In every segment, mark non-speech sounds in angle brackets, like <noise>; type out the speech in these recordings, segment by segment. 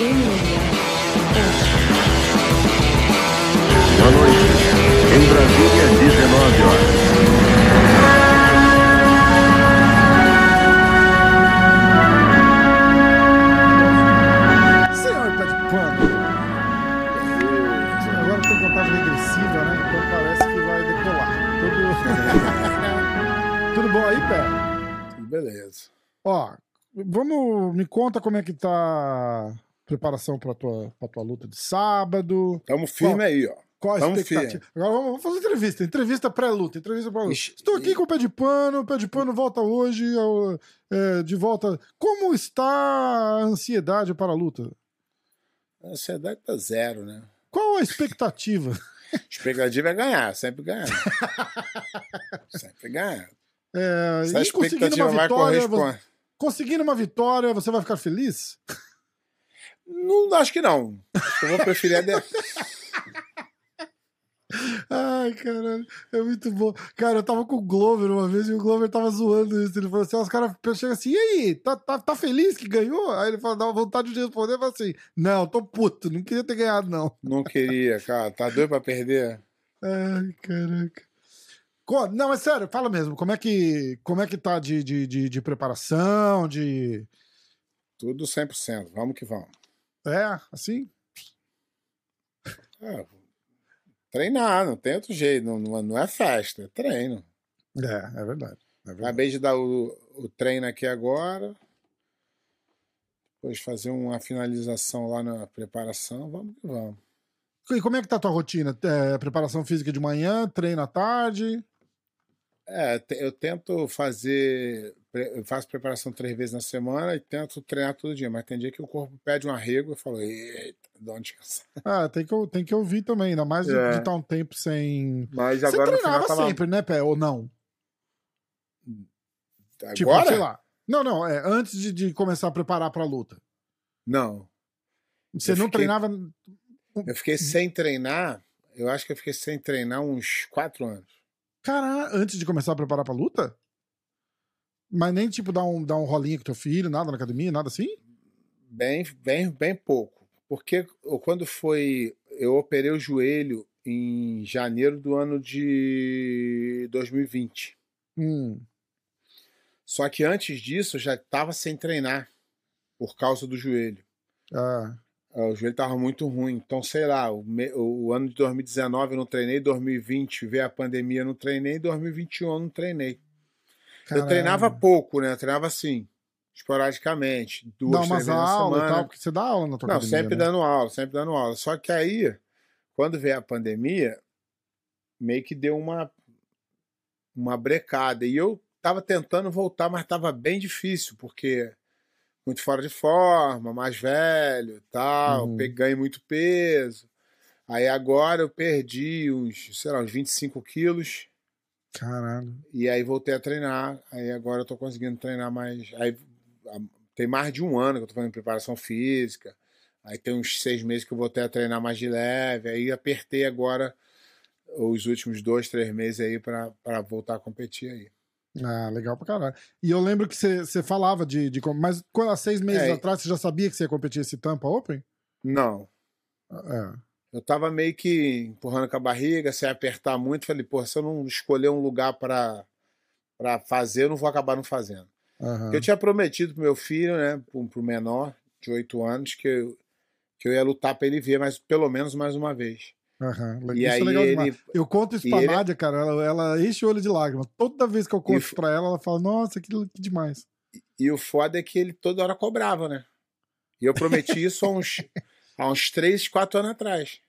Boa noite. Em Brasília, 19 horas. Senhor pé de pano. Agora tem contagem regressiva, né? Então parece que vai decolar. Tudo, <laughs> Tudo bom aí, pé? Beleza. Ó, vamos. Me conta como é que tá preparação pra tua, pra tua luta de sábado. Tamo firme aí, ó. Qual a Tamo expectativa? Agora vamos, fazer entrevista. Entrevista pré-luta. Entrevista pré-luta. Estou aqui com o pé de pano. O pé de pano volta hoje. ao- é, de volta. Como está a ansiedade para a luta? A ansiedade tá zero, né? Qual a expectativa? <laughs> Expectativa é ganhar, sempre ganhar. <laughs> sempre ganhar. É, Se a e expectativa vai vitória, corresponder. você- conseguindo uma vitória, você vai ficar feliz? Não, acho que não. Acho que eu vou preferir a de... <laughs> Ai, caralho, é muito bom. Cara, eu tava com o Glover uma vez e o Glover tava zoando isso. Ele falou assim: os caras chegam assim, e aí, tá, tá, tá feliz que ganhou? Aí ele fala, dá vontade de responder, mas assim, não, tô puto, não queria ter ganhado, não. Não queria, cara. Tá doido pra perder? Ai, caraca. Não, é sério, fala mesmo, como é que, como é que tá de, de, de, de preparação, de... Tudo 100%. Vamos que vamos. É, assim? É, treinar, não tem outro jeito. Não, não, é festa, é treino. É, é verdade. É verdade. Acabei de dar o, o treino aqui agora. Depois fazer uma finalização lá na preparação. Vamos que vamos. E como é que tá a tua rotina? É, preparação física de manhã, treino à tarde? É, eu tento fazer. Eu faço preparação três vezes na semana e tento treinar todo dia. Mas tem dia que o corpo pede um arrego. Eu falo, eita, dá descanso. Ah, tem que, tem que ouvir também, ainda mais de É. estar um tempo sem. Mas Você agora no treinava tava. sempre, né, Pé? Ou não? Agora? Tipo, sei lá. Não, não, é antes de, de começar a preparar pra luta. Não. Você Eu não fiquei- treinava. Eu fiquei sem treinar. Eu acho que eu fiquei sem treinar uns quatro anos. Cara, antes de começar a preparar pra luta? Mas nem tipo dar um, dar um rolinho com teu filho, nada na academia, nada assim? Bem, bem, bem pouco. Porque quando foi. Eu operei o joelho em janeiro do ano de 2020. Hum. Só que antes disso eu já estava sem treinar por causa do joelho. Ah, O joelho estava muito ruim. Então, sei lá, o, me- o ano de 2019 eu não treinei, 2020 veio a pandemia eu não treinei, 2021 eu não treinei. Eu caralho. treinava pouco, né? Eu treinava assim, esporadicamente, duas, Dá três umas vezes na aulas e semana. tal, você dá aula na tua Não, academia. sempre né? dando aula, sempre dando aula. Só que aí, quando veio a pandemia, meio que deu uma, uma brecada. E eu tava tentando voltar, mas tava bem difícil, porque muito fora de forma, mais velho tal, Uhum. ganhei muito peso. Aí agora eu perdi uns, sei lá, uns 25 quilos. Caralho. E aí voltei a treinar. Aí agora eu tô conseguindo treinar mais. Aí tem mais de um ano que eu tô fazendo preparação física. Aí tem uns seis meses que eu voltei a treinar mais de leve. Aí apertei agora os últimos dois, três meses aí pra voltar a competir aí. Ah, legal pra caralho. E eu lembro que você falava de, de. Mas há seis meses É. atrás você já sabia que você ia competir esse Tampa Open? Não. É. Eu tava meio que empurrando com a barriga, sem apertar muito. Falei, pô, se eu não escolher um lugar pra pra fazer, eu não vou acabar não fazendo. Aham. Eu tinha prometido pro meu filho, né, pro, pro menor, de oito anos, que eu, que eu ia lutar pra ele ver, mas pelo menos mais uma vez. Aham. E Isso aí é legal ele, demais. Eu conto isso e pra ele- Nádia, cara, ela, ela enche o olho de lágrimas. Toda vez que eu conto E isso pra ela, ela fala, nossa, que, que demais. E o foda é que ele toda hora cobrava, né? E eu prometi isso há uns, <laughs> há uns 3, 4 anos atrás.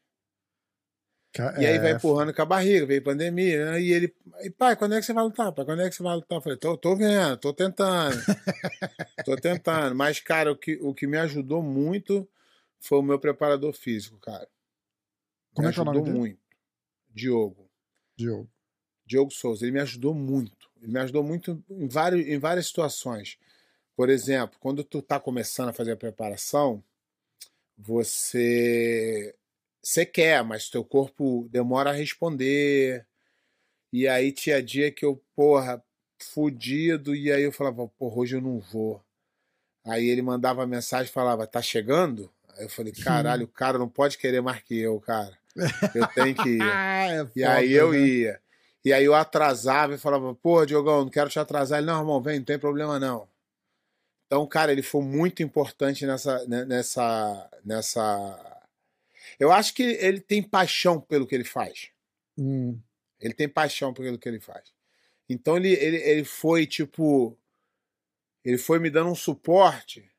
E aí é, vai empurrando com a barriga, veio pandemia, né? E ele, e, pai, quando é que você vai lutar? Pai, quando é que você vai lutar? Eu falei, tô, tô vendo, tô tentando. <laughs> tô tentando. Mas, cara, o que, o que me ajudou muito foi o meu preparador físico, cara. Como me é que é o nome ajudou dele? muito. Diogo. Diogo. Diogo Souza, ele me ajudou muito. Ele me ajudou muito em, vários, em várias situações. Por exemplo, quando tu tá começando a fazer a preparação, você você quer, mas teu corpo demora a responder. E aí tinha dia que eu, porra, fudido, e aí eu falava, porra, hoje eu não vou. Aí ele mandava mensagem e falava, tá chegando? Aí eu falei, caralho, o cara não pode querer mais que eu, cara. Eu tenho que ir. <laughs> Ah, é E aí foda, eu né? ia. E aí eu atrasava e falava, pô, Diogão, não quero te atrasar. Ele, não, irmão, vem, não tem problema não. Então, cara, ele foi muito importante nessa, né, nessa, nessa. Eu acho que ele tem paixão pelo que ele faz. Hum, Ele tem paixão pelo que ele faz. Então ele, ele, ele foi, tipo. Ele foi me dando um suporte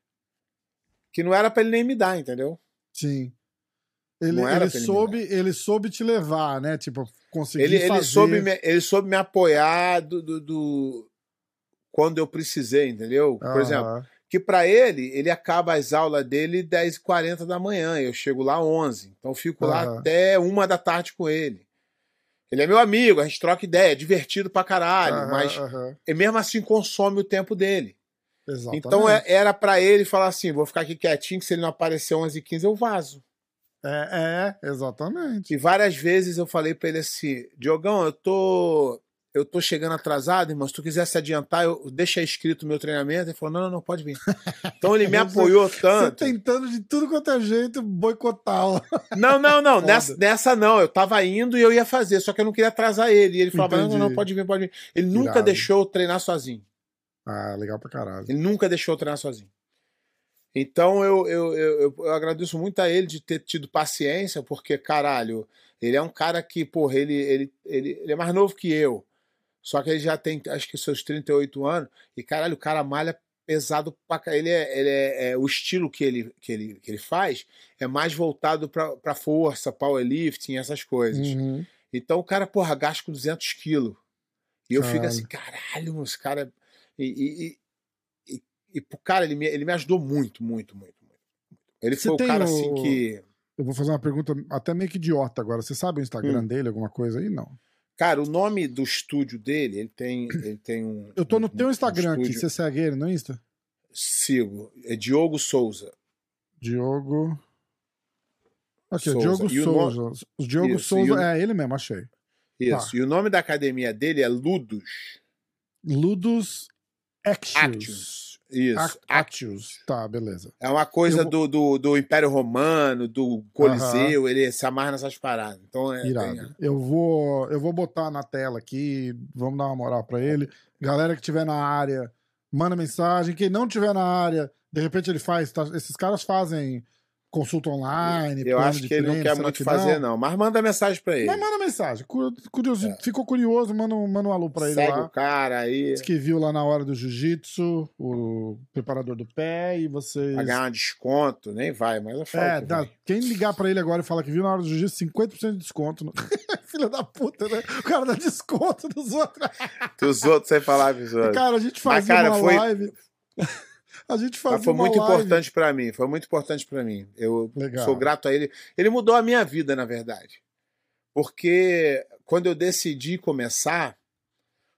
que não era pra ele nem me dar, entendeu? sim. Ele, ele ele soube, ele soube te levar, né? Tipo, conseguir Ele, ele, fazer. soube me, ele soube me apoiar do, do, do- quando eu precisei, entendeu? Por exemplo, que pra ele, ele acaba as aulas dele 10h40 da manhã, eu chego lá 11 Então eu fico lá até uma da tarde com ele. Ele é meu amigo, a gente troca ideia, é divertido pra caralho, Aham, mas ele mesmo assim consome o tempo dele. Exatamente. Então é- era pra ele falar assim: vou ficar aqui quietinho, que se ele não aparecer 11h15 eu vazo. É, é, exatamente. E várias vezes eu falei pra ele assim: Diogão, eu tô. Eu tô chegando atrasado, irmão. Se tu quiser se adiantar, eu deixa escrito o meu treinamento. Ele falou: não, não, não, pode vir. Então ele me <laughs> Você- apoiou Você tanto. tentando de tudo quanto é jeito boicotá-la. <laughs> Não, não, não. Nessa, nessa não. Eu tava indo e eu ia fazer, só que eu não queria atrasar ele. E ele falava: não, não, pode vir, pode vir. Ele nunca Irado. deixou eu treinar sozinho. Ah, legal pra caralho. Ele nunca deixou eu treinar sozinho. Então eu, eu, eu, eu- agradeço muito a ele de ter tido paciência, porque, caralho, ele é um cara que, porra, ele, ele, ele, ele é mais novo que eu. Só que ele já tem, acho que seus 38 anos, e caralho, o cara malha pesado pra ca- ele é, ele é, é- o estilo que ele, que ele, que ele faz é mais voltado pra, pra força, powerlifting, essas coisas. Uhum. Então o cara, porra, gasta com 200 quilos. E eu fico Caralho. assim, caralho, esse cara. E, e, cara, ele me, ele me ajudou muito, muito, muito, muito. Ele Você foi o cara o- assim que. Eu vou fazer uma pergunta até meio que idiota agora. Você sabe o Instagram Hum. dele, alguma coisa aí? Não. Cara, o nome do estúdio dele, ele tem, ele tem um. <clears throat> Eu tô no um- teu um Instagram aqui. estúdio- Você segue ele no Insta? Sigo. É Diogo Souza. Diogo. Aqui, Souza. Diogo E o Souza. O Diogo Isso, Souza. o- É ele mesmo, achei. Isso. Tá. E o nome da academia dele é Ludus Ludus Actius. Actius. Isso. Ac- Actius. Tá, beleza. É uma coisa vou- do, do, do Império Romano, do Coliseu, ele se amarra nessas paradas. Então é. Irado. tem- Eu vou, eu vou botar na tela aqui, vamos dar uma moral pra ele. Galera que tiver na área, manda mensagem. Quem não tiver na área, de repente ele faz. tá- esses caras fazem consulta online. Eu acho que ele não quer muito que fazer, não? Mas manda mensagem pra ele. Mas manda mensagem. Cu- curioso- É. Ficou curioso, manda, um- manda um alô pra ele Segue lá. o cara aí. Diz que viu lá na hora do jiu-jitsu, o preparador do pé, e vocês. Vai ganhar um desconto, nem vai, mas eu falo. É, que dá- quem ligar pra ele agora e falar que viu na hora do jiu-jitsu, 50% de desconto. no- <laughs> Filha da puta, né? O cara dá desconto dos outros. <laughs> Que os outros sem falar pros outros. Cara, a gente Mas, fazia cara, uma foi- live. A gente fazia Mas foi muito live. importante pra mim. Foi muito importante pra mim. Eu Legal. sou grato a ele. Ele mudou a minha vida, na verdade. Porque quando eu decidi começar,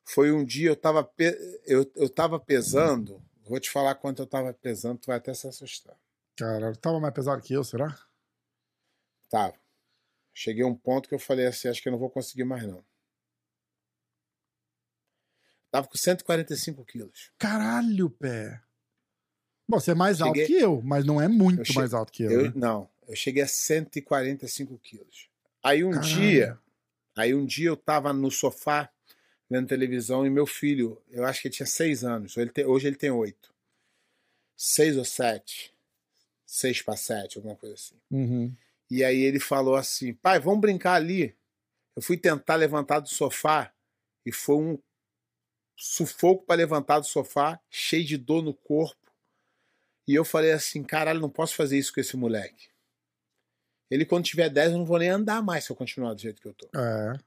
foi um dia eu tava, pe- eu, eu tava pesando. Vou te falar quanto eu tava pesando, tu vai até se assustar. Cara, tava mais pesado que eu, será? Tava. Cheguei a um ponto que eu falei assim, acho que eu não vou conseguir mais não. Tava com 145 quilos. Caralho, pé. Bom, você é mais Cheguei- alto que eu, mas não é muito Eu che- mais alto que eu. Eu, né? não, eu cheguei a 145 quilos. Aí um dia, aí um dia eu tava no sofá vendo televisão e meu filho, eu acho que ele tinha seis anos, ele tem- hoje ele tem oito. Seis ou sete. Seis para sete, alguma coisa assim. Uhum. E aí ele falou assim: pai, vamos brincar ali. Eu fui tentar levantar do sofá e foi um sufoco para levantar do sofá, cheio de dor no corpo. E eu falei assim: caralho, não posso fazer isso com esse moleque. Ele, quando tiver 10, eu não vou nem andar mais se eu continuar do jeito que eu tô. É.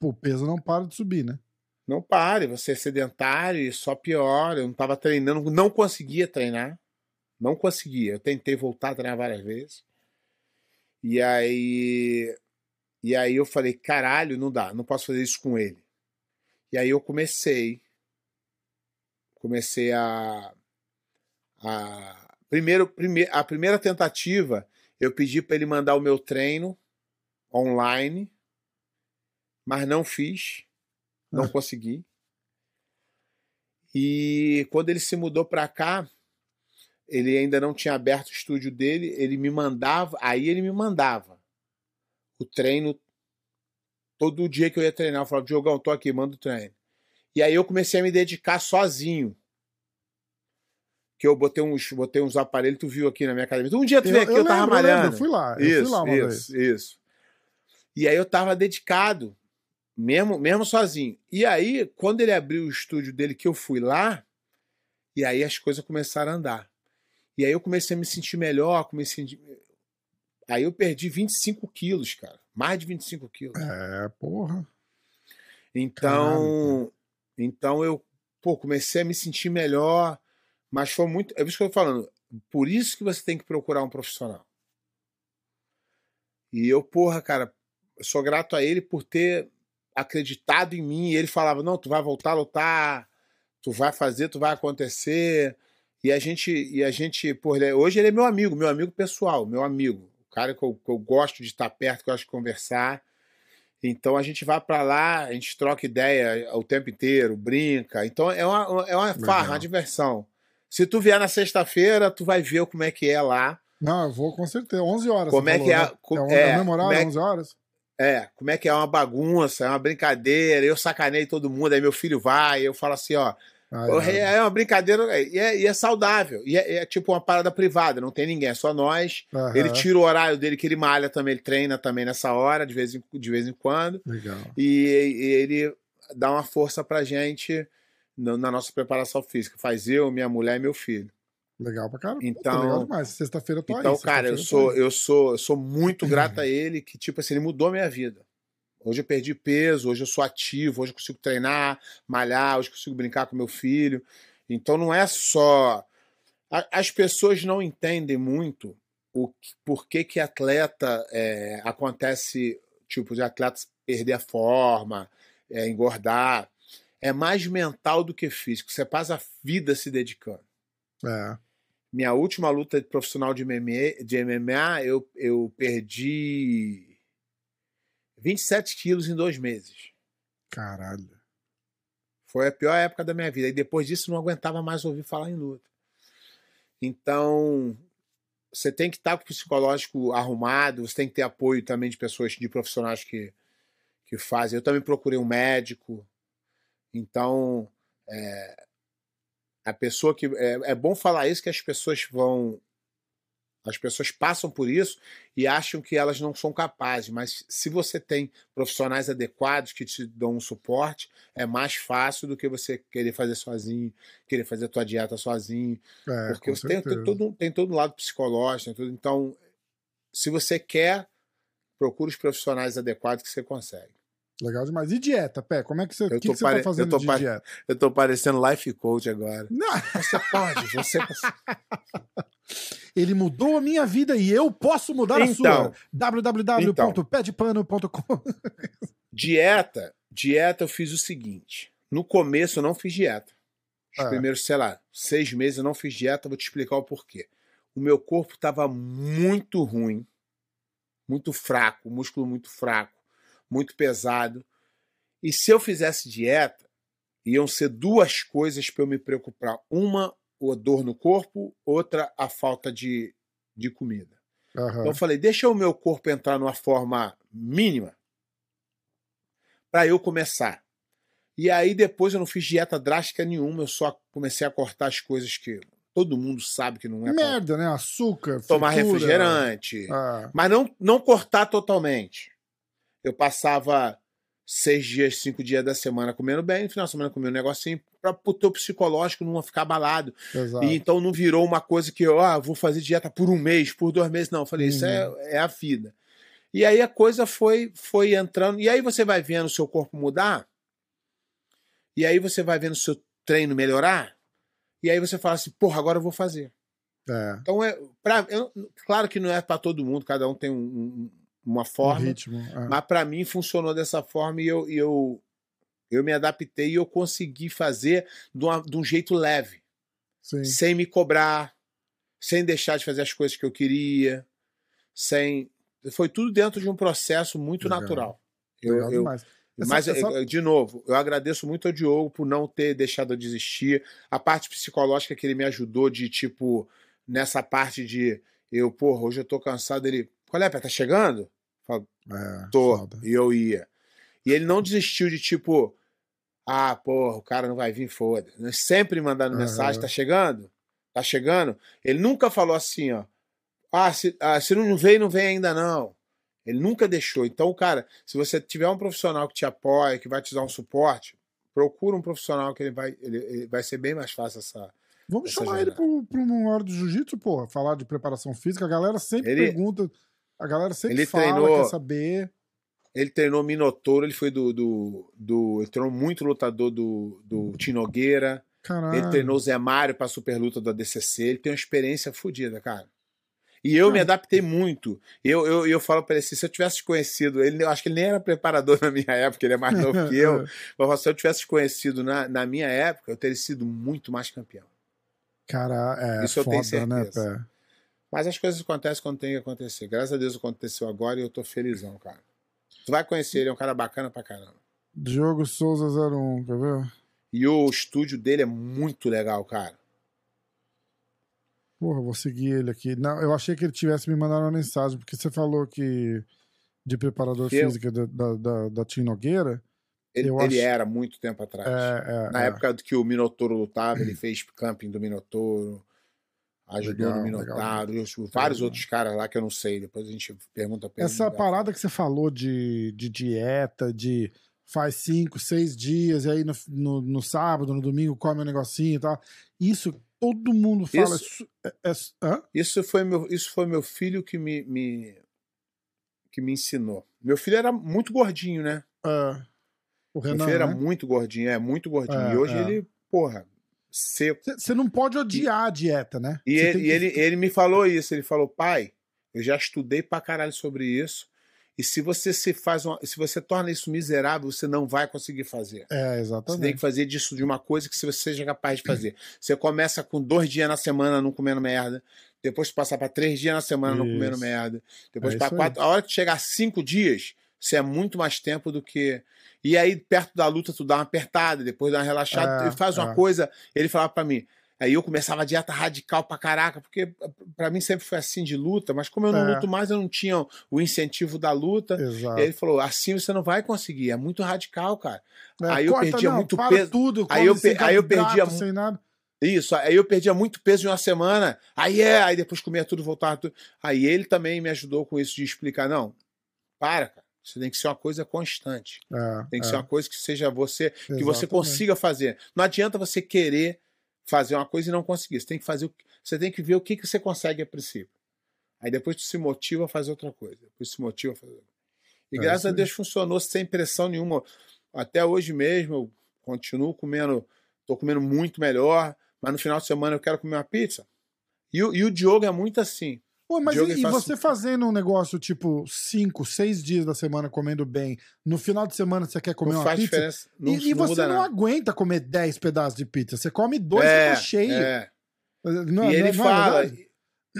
O- peso não para de subir, né? Não pare, você é sedentário e só piora. Eu não estava treinando, não conseguia treinar. Não conseguia. Eu tentei voltar a treinar várias vezes. E aí. E aí eu falei, caralho, não dá, não posso fazer isso com ele. E aí eu comecei. Comecei a. a primeiro, prime, a primeira tentativa, eu pedi para ele mandar o meu treino online, mas não fiz. Não consegui. E quando ele se mudou para cá, ele ainda não tinha aberto o estúdio dele, ele me mandava, aí ele me mandava o treino todo dia que eu ia treinar, eu falava, Diogão, tô aqui, manda o treino. E aí eu comecei a me dedicar sozinho. Que eu botei uns, botei uns aparelhos, tu viu aqui na minha academia. Um dia tu veio aqui, eu, eu tava lembro, malhando. Eu fui lá, eu isso, fui lá uma isso, vez. Isso. E aí eu tava dedicado, mesmo, mesmo sozinho. E aí, quando ele abriu o estúdio dele, que eu fui lá, e aí as coisas começaram a andar. E aí eu comecei a me sentir melhor, comecei a... Aí eu perdi 25 quilos, cara. Mais de 25 quilos. É, porra. Então, Caramba. então eu pô, comecei a me sentir melhor, mas foi muito. É isso que eu tô falando. Por isso que você tem que procurar um profissional. E eu, porra, cara, sou grato a ele por ter acreditado em mim. E ele falava: não, tu vai voltar a lutar, tu vai fazer, tu vai acontecer. E a gente, e a gente, porra, ele, é, hoje ele é meu amigo, meu amigo pessoal, meu amigo. O cara que eu, que eu gosto de estar perto, que eu gosto de conversar. Então a gente vai para lá, a gente troca ideia o tempo inteiro, brinca. Então é uma, é uma farra, uma diversão. Se tu vier na sexta-feira, tu vai ver como é que é lá. Não, eu vou com certeza. 11 horas. Como é falou, que é? Né? Com, é, é, é memorável, é, 11 horas? É, como é que é uma bagunça, é uma brincadeira. Eu sacanei todo mundo, aí meu filho vai, eu falo assim, ó. é. é uma brincadeira e é, e é saudável. E é, é, tipo uma parada privada, não tem ninguém, é só nós. Aham. Ele tira o horário dele, que ele malha também, ele treina também nessa hora, de vez em, de vez em quando. Legal. E, e ele dá uma força pra gente na, nossa preparação física. Faz eu, minha mulher e meu filho. Legal pra caramba. Então- legal demais. Sexta-feira eu tô Então, aí. cara, eu sou, eu sou, eu sou muito grato a ele, que, tipo assim, ele mudou a minha vida. Hoje eu perdi peso, hoje eu sou ativo, hoje eu consigo treinar, malhar, hoje eu consigo brincar com meu filho. Então não é só. As pessoas não entendem muito o por que, que atleta é, acontece, tipo, de atletas perder a forma, é, engordar. É mais mental do que físico. Você passa a vida se dedicando É. minha última luta profissional de MMA, de MMA eu, eu perdi 27 quilos em dois meses. Caralho. Foi a pior época da minha vida. E depois disso não aguentava mais ouvir falar em luta. Então, você tem que estar com o psicológico arrumado, você tem que ter apoio também de pessoas, de profissionais que, que fazem. Eu também procurei um médico. Então, é, a pessoa que. É, é bom falar isso que as pessoas vão. As pessoas passam por isso e acham que elas não são capazes, mas se você tem profissionais adequados que te dão um suporte, é mais fácil do que você querer fazer sozinho, querer fazer a tua dieta sozinho. É, Porque você tem, tem todo, um- tem todo um lado psicológico, tudo. Então, se você quer, procure os profissionais adequados que você consegue. Legal demais. E dieta, Pé? Como é que você, Eu que tô que você pare- tá fazendo eu tô de pare- dieta? Eu tô parecendo life coach agora. Não, Você pode, você <laughs> ele mudou a minha vida e eu posso mudar a Então. sua. www.pedepano.com Dieta, dieta eu fiz o seguinte. No começo eu não fiz dieta. Os Ah. primeiros, sei lá, seis meses eu não fiz dieta, vou te explicar o porquê. O meu corpo estava muito ruim, muito fraco, músculo muito fraco, muito pesado. E se eu fizesse dieta, iam ser duas coisas para eu me preocupar. Uma, a dor no corpo, outra, a falta de, de comida. Aham. Então eu falei, deixa o meu corpo entrar numa forma mínima para eu começar. E aí depois eu não fiz dieta drástica nenhuma, eu só comecei a cortar as coisas que todo mundo sabe que não é Merda, né? Açúcar, tomar fritura. refrigerante, Ah, mas não não cortar totalmente. Eu passava seis dias, cinco dias da semana comendo bem, no final da semana comendo um negocinho para o teu psicológico não ficar abalado. exato. E então não virou uma coisa que eu ah, vou fazer dieta por um mês, por dois meses. Não, eu falei, isso é, é a vida. E aí a coisa foi, foi entrando. E aí você vai vendo o seu corpo mudar. E aí você vai vendo o seu treino melhorar. E aí você fala assim, porra, agora eu vou fazer. É, Então, é, pra, eu- claro que não é para todo mundo, cada um tem um- um- uma um forma. ritmo. é. Mas para mim funcionou dessa forma e eu, eu, eu me adaptei e eu consegui fazer de, uma- de um jeito leve Sim. sem me cobrar, sem deixar de fazer as coisas que eu queria, sem. Foi tudo dentro de um processo muito Legal. natural. Eu, Legal eu- demais. Essa- mas, essa- eh, de novo, eu agradeço muito ao Diogo por não ter deixado eu desistir. A parte psicológica que ele me ajudou de, tipo, nessa parte de eu, porra, hoje eu tô cansado. Ele, qual é, Pé, tá chegando? É, Tô. foda. E eu ia. E ele não desistiu de tipo, ah, porra, o cara não vai vir, foda. Sempre mandando Aham. mensagem, tá chegando? Tá chegando? Ele nunca falou assim, ó. Ah, se, ah, se não veio, não vem ainda não. Ele nunca deixou. Então, cara, se você tiver um profissional que te apoia, que vai te dar um suporte, procura um profissional que ele vai, ele, ele vai ser bem mais fácil essa. Vamos Essa chamar ele jornada. pro, pro uma hora do jiu-jitsu, pô, falar de preparação física. A galera sempre Ele- pergunta, a galera sempre Ele fala, treinou- quer saber. Ele treinou Minotouro, ele foi do. do, do ele treinou muito lutador do, do Tinogueira. Caralho. Ele treinou Zé Mário pra superluta do ADCC. Ele tem uma experiência fodida, cara. E eu me adaptei muito. Eu, eu, eu falo pra ele assim: se eu tivesse conhecido, ele, eu acho que ele nem era preparador <laughs> na minha época, ele é mais novo que eu. <laughs> Mas se eu tivesse conhecido na, na minha época, eu teria sido muito mais campeão. Cara, é Isso eu foda, tenho né, certeza. Pé? Mas as coisas acontecem quando tem que acontecer. Graças a Deus aconteceu agora e eu tô felizão, cara. Tu vai conhecer, ele é um cara bacana pra caramba. Diogo Souza 01, quer ver? E o estúdio dele é muito legal, cara. Porra, vou seguir ele aqui. Não, eu achei que ele tivesse me mandado uma mensagem, porque você falou que de preparador Eu? físico da, da, da, da Tim Nogueira. Ele, ele acho- era muito tempo atrás. É, é, Na é. época que o Minotouro lutava, ele <clears throat> fez camping do Minotouro, ajudou Legal, no legal. Minotauro, os- vários Legal. outros caras lá que eu não sei. Depois a gente pergunta pra. Essa parada que você falou de, de dieta, de faz cinco, seis dias, e aí no, no, no sábado, no domingo, come um negocinho e tal. Isso todo mundo fala. Isso- É, é, hã? Isso foi meu, isso foi meu filho que me, me- que me ensinou. Meu filho era muito gordinho, né? É, o Meu Renan. filho era né? muito gordinho, é muito gordinho. É, e hoje é. ele, porra, seco. Você- não pode odiar a dieta, né? E, ele, tem e que- ele, ele me falou isso, ele falou, pai, eu já estudei pra caralho sobre isso. E se você se faz uma, se você torna isso miserável, você não vai conseguir fazer. É, Você tem exatamente. que fazer disso de uma coisa que você seja capaz de fazer. Você começa com dois dias na semana não comendo merda. Depois passar para três dias na semana não comendo Isso. merda. Depois É para isso aí. quatro. A hora que chegar a cinco dias, você é muito mais tempo do que. E aí, perto da luta, tu dá uma apertada, depois dá uma relaxada, É, e faz uma é. coisa. Ele falava para mim. Aí eu começava a dieta radical pra caraca, porque para mim sempre foi assim de luta, mas como eu não É. luto mais, eu não tinha o incentivo da luta. Exato. E ele falou: assim você não vai conseguir, é muito radical, cara. É, aí eu corta, perdia não, muito peso. Tudo, Aí eu pe- aí eu perdia mu- sem nada. Isso, aí eu perdia muito peso em uma semana. Aí é, aí depois comia tudo, voltava tudo. Aí ele também me ajudou com isso de explicar, não, para, cara. Isso tem que ser uma coisa constante. É, Tem que é, ser uma coisa que seja você, que você exatamente. consiga fazer. Não adianta você querer fazer uma coisa e não conseguir. Você tem que fazer, o que- você tem que ver o que, que você consegue a princípio. Aí depois tu se motiva a fazer outra coisa. Depois se motiva a fazer. outra. E É graças a. Deus funcionou sem pressão nenhuma. Até hoje mesmo eu continuo comendo, tô comendo muito melhor, mas no final de semana eu quero comer uma pizza. E, o- e o Diogo é muito assim. Pô, mas Diogo, e, e você fazendo um negócio tipo cinco, seis dias da semana comendo bem, no final de semana você quer comer não uma faz pizza? diferença. Não, e, e não você não nada. aguenta comer 10 pedaços de pizza. Você come dois é, e tá cheio. é. Não, e ele é fala.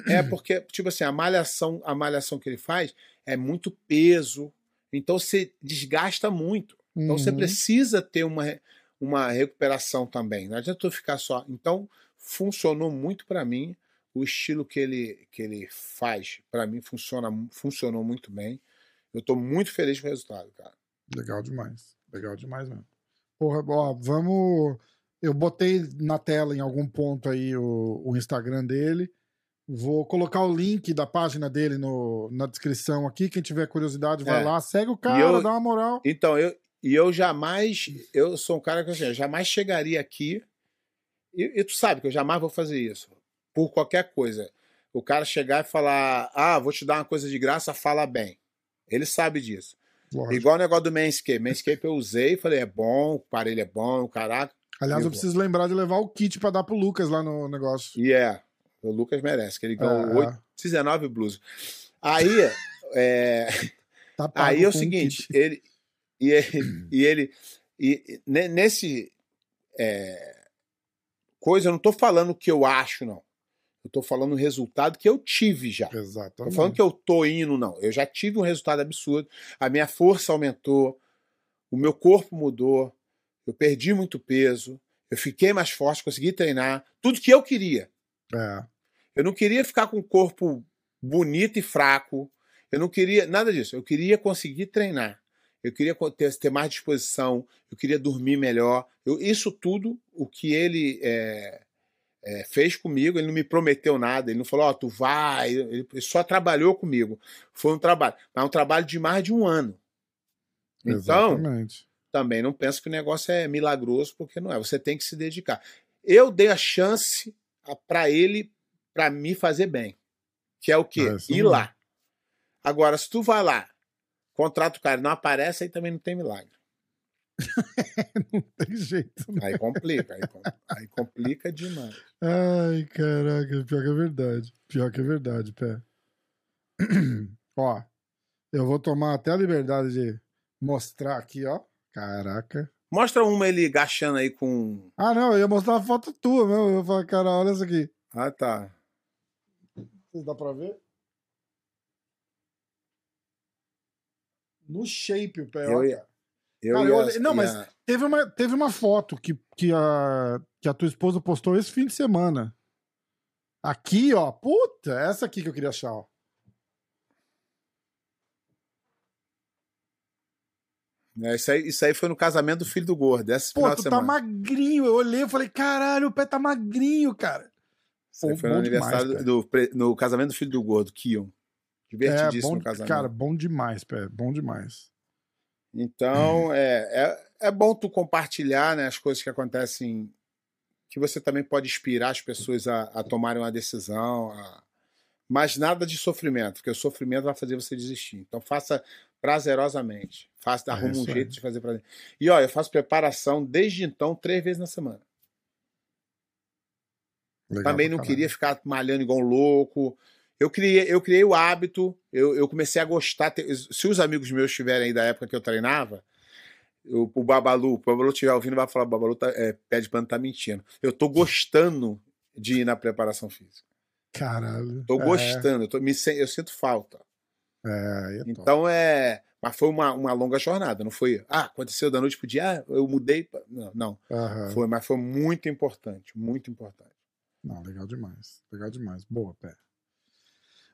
É porque, tipo assim, a malhação, a malhação que ele faz é muito peso. Então você desgasta muito. Então você Uhum. precisa ter uma, uma recuperação também. Não adianta eu ficar só. Então funcionou muito pra mim. O estilo que ele, que ele faz, pra mim, funciona, funcionou muito bem. Eu tô muito feliz com o resultado, cara. Legal demais. Legal demais mesmo. Porra, ó, vamos. Eu botei na tela em algum ponto aí o, o Instagram dele. Vou colocar o link da página dele no, na descrição aqui. Quem tiver curiosidade, vai É. lá, segue o cara, eu- dá uma moral. Então, eu, e eu jamais, eu sou um cara que assim, eu jamais chegaria aqui, e, e tu sabe que eu jamais vou fazer isso, por qualquer coisa. O cara chegar e falar, ah, vou te dar uma coisa de graça, fala bem. Ele sabe disso. Lógico. Igual o negócio do Manscape. Manscape eu usei, falei, é bom, o aparelho é bom, o caraca. Aliás, eu preciso lembrar de levar o kit pra dar pro Lucas lá no negócio. E é, o Lucas merece, que ele ganhou É, 8, é. 19 blusas. Aí, é, <laughs> Tá Aí é o seguinte, kit. ele e ele e ele e, ne- nesse é, coisa eu não tô falando o que eu acho não. Eu tô falando o resultado que eu tive já. Tô Exatamente. falando que eu tô indo não. Eu já tive um resultado absurdo. A minha força aumentou, o meu corpo mudou, eu perdi muito peso, eu fiquei mais forte, consegui treinar, tudo que eu queria. É. Eu não queria ficar com o corpo bonito e fraco. Eu não queria nada disso. Eu queria conseguir treinar. Eu queria ter, ter mais disposição. Eu queria dormir melhor. Eu- isso tudo, o que ele é, é, fez comigo, ele não me prometeu nada. Ele não falou, ó, tu vai. Ele, ele só trabalhou comigo. Foi um trabalho. Mas um trabalho de mais de um ano. Então, Exatamente. também não penso que o negócio é milagroso, porque não é. Você tem que se dedicar. Eu dei a chance para ele, para me fazer bem. Que é o quê? É, isso Ir lá. Agora, se tu vai lá, contrata o cara, não aparece, aí também não tem milagre. <laughs> Tem jeito. né? Aí complica. aí, aí complica demais. Ai, caraca, pior que é verdade. Pior que é verdade, pé. <clears throat> ó, eu vou tomar até a liberdade de mostrar aqui, ó. Caraca. Mostra uma ele gachando aí com. Ah, não, eu ia mostrar uma foto tua mesmo. Eu ia falar, cara, olha isso aqui. Ah, tá. Vocês dá pra ver? No shape o pé, ó. Eu ia- cara. Eu Cara, eu não, mas- ia- Teve uma, teve uma foto que, que, a, que a tua esposa postou esse fim de semana. Aqui, ó. Puta, essa aqui que eu queria achar, ó. É, isso, aí, isso aí foi no casamento do filho do gordo. Essa Pô, tu tá magrinho. Eu olhei e falei, caralho, o pé tá magrinho, cara. Pô, foi no bom demais, aniversário cara. do, pre- no casamento do filho do gordo, Kion. É, Divertidíssimo bom, o casamento. cara, bom demais, pé. Bom demais. Então, é, é, é bom tu compartilhar né, as coisas que acontecem, que você também pode inspirar as pessoas a, a tomarem uma decisão, a- mas nada de sofrimento, porque o sofrimento vai fazer você desistir. Então, faça prazerosamente. Faça, É arruma um isso aí. jeito de fazer prazer. E, ó, eu faço preparação desde então três vezes na semana. Legal Também não caralho. queria ficar malhando igual um louco. Eu criei, eu criei o hábito, eu, eu comecei a gostar. Se os amigos meus estiverem aí da época que eu treinava, eu- o Babalu, o Babalu estiver ouvindo, vai falar: Babalu tá, é, pé de pano tá mentindo. Eu tô gostando de ir na preparação física. Caralho. Tô É, gostando, eu, tô, me, eu sinto falta. É, é top. Então é. Mas foi uma, uma longa jornada, não foi? Ah, aconteceu da noite pro dia, ah, eu mudei. pra-" Não, não. Aham. Foi, mas foi muito importante, muito importante. Não, legal demais. Legal demais. Boa, pé.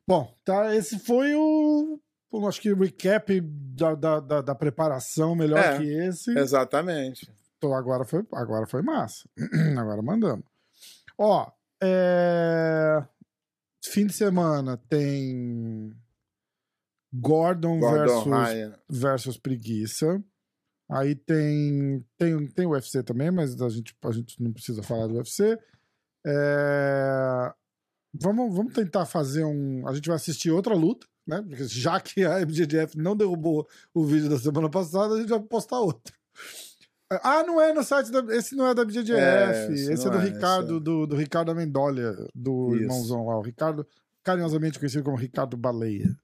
Bom, tá. Esse foi o. o acho que o recap da, da, da, da preparação melhor É, que esse. Exatamente. Então agora foi, agora foi massa. <clears throat> agora mandamos. Ó, é... fim de semana tem Gordon, Gordon versus, Ryan. versus Preguiça. Aí tem, tem, tem UFC também, mas a gente, a gente não precisa falar do UFC. É, Vamos, vamos tentar fazer um. A gente vai assistir outra luta, né? Porque já que a MGDF não derrubou o vídeo da semana passada, a gente vai postar outro. Ah, não é no site da. Esse não é da BGDF. É, esse é do é, Ricardo, é- do, do Ricardo Amendolia, do Isso. irmãozão lá. O Ricardo, carinhosamente conhecido como Ricardo Baleia.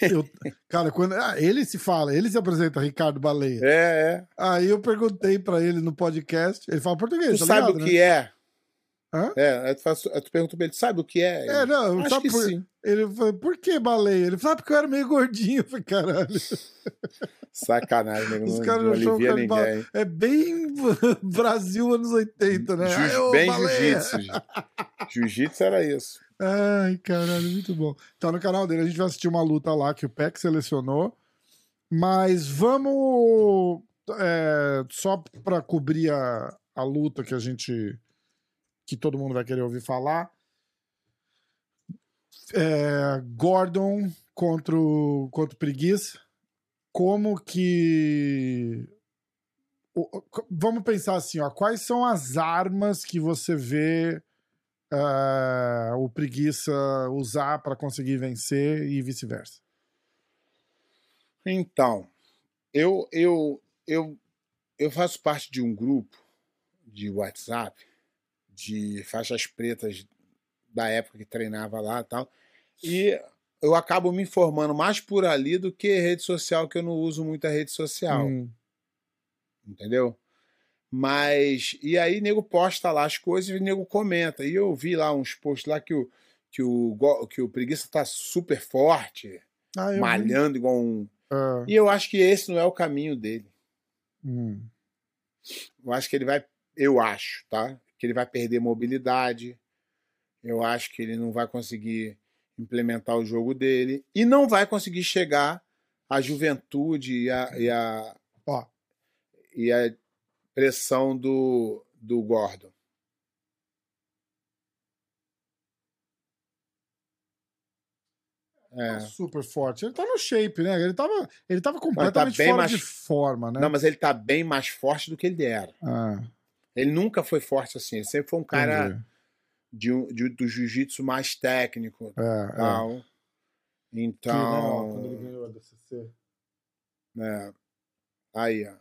Eu- cara, quando ah, ele se fala, ele se apresenta Ricardo Baleia. É, é. Aí eu perguntei pra ele no podcast, ele fala português, Tu tá sabe ligado, o né? que é? Hã? É, aí tu, faz, aí tu pergunta pra ele, sabe o que é? É, não, Acho sabe que por- sim. Ele falou, por que baleia? Ele falou, ah, porque eu era meio gordinho. Eu falei, caralho. Sacanagem, nego. Os caras não acham que é. É bem <laughs> Brasil anos 80, né? Jiu- Ai, bem jiu-jitsu. Jiu-jitsu era isso. Ai, caralho, muito bom. Tá no canal dele, a gente vai assistir uma luta lá que o PEC selecionou. Mas vamos. é, só pra cobrir a, a luta que a gente. Que todo mundo vai querer ouvir falar. É, Gordon contra o, contra o Preguiça. Como que. o- Vamos pensar assim, ó. Quais são as armas que você vê ah, o preguiça usar para conseguir vencer e vice-versa. Então, eu, eu, eu, eu faço parte de um grupo de WhatsApp de faixas pretas da época que treinava lá e tal. E eu acabo me informando mais por ali do que rede social, que eu não uso muita rede social. Hum, entendeu? Mas, e aí nego posta lá as coisas e nego comenta. E eu vi lá uns posts lá que o, que o, que o preguiça tá super forte, Ah, eu vi. malhando igual um. Ah, E eu acho que esse não é o caminho dele. hum, Eu acho que ele vai, eu acho, tá? Que ele vai perder mobilidade. Eu acho que ele não vai conseguir implementar o jogo dele e não vai conseguir chegar à juventude e a, e a, Ó, e a pressão do, do Gordon. É. super forte. Ele tá no shape, né? Ele tava, ele tava completamente bem fora mais- de forma, né? Não, mas ele tá bem mais forte do que ele era. Ah, Ele nunca foi forte assim. Ele sempre foi um cara de, de- do jiu-jitsu mais técnico. É, é. Tal. Ó, Então. quando ele ganhou a DCC. É. Aí, ó.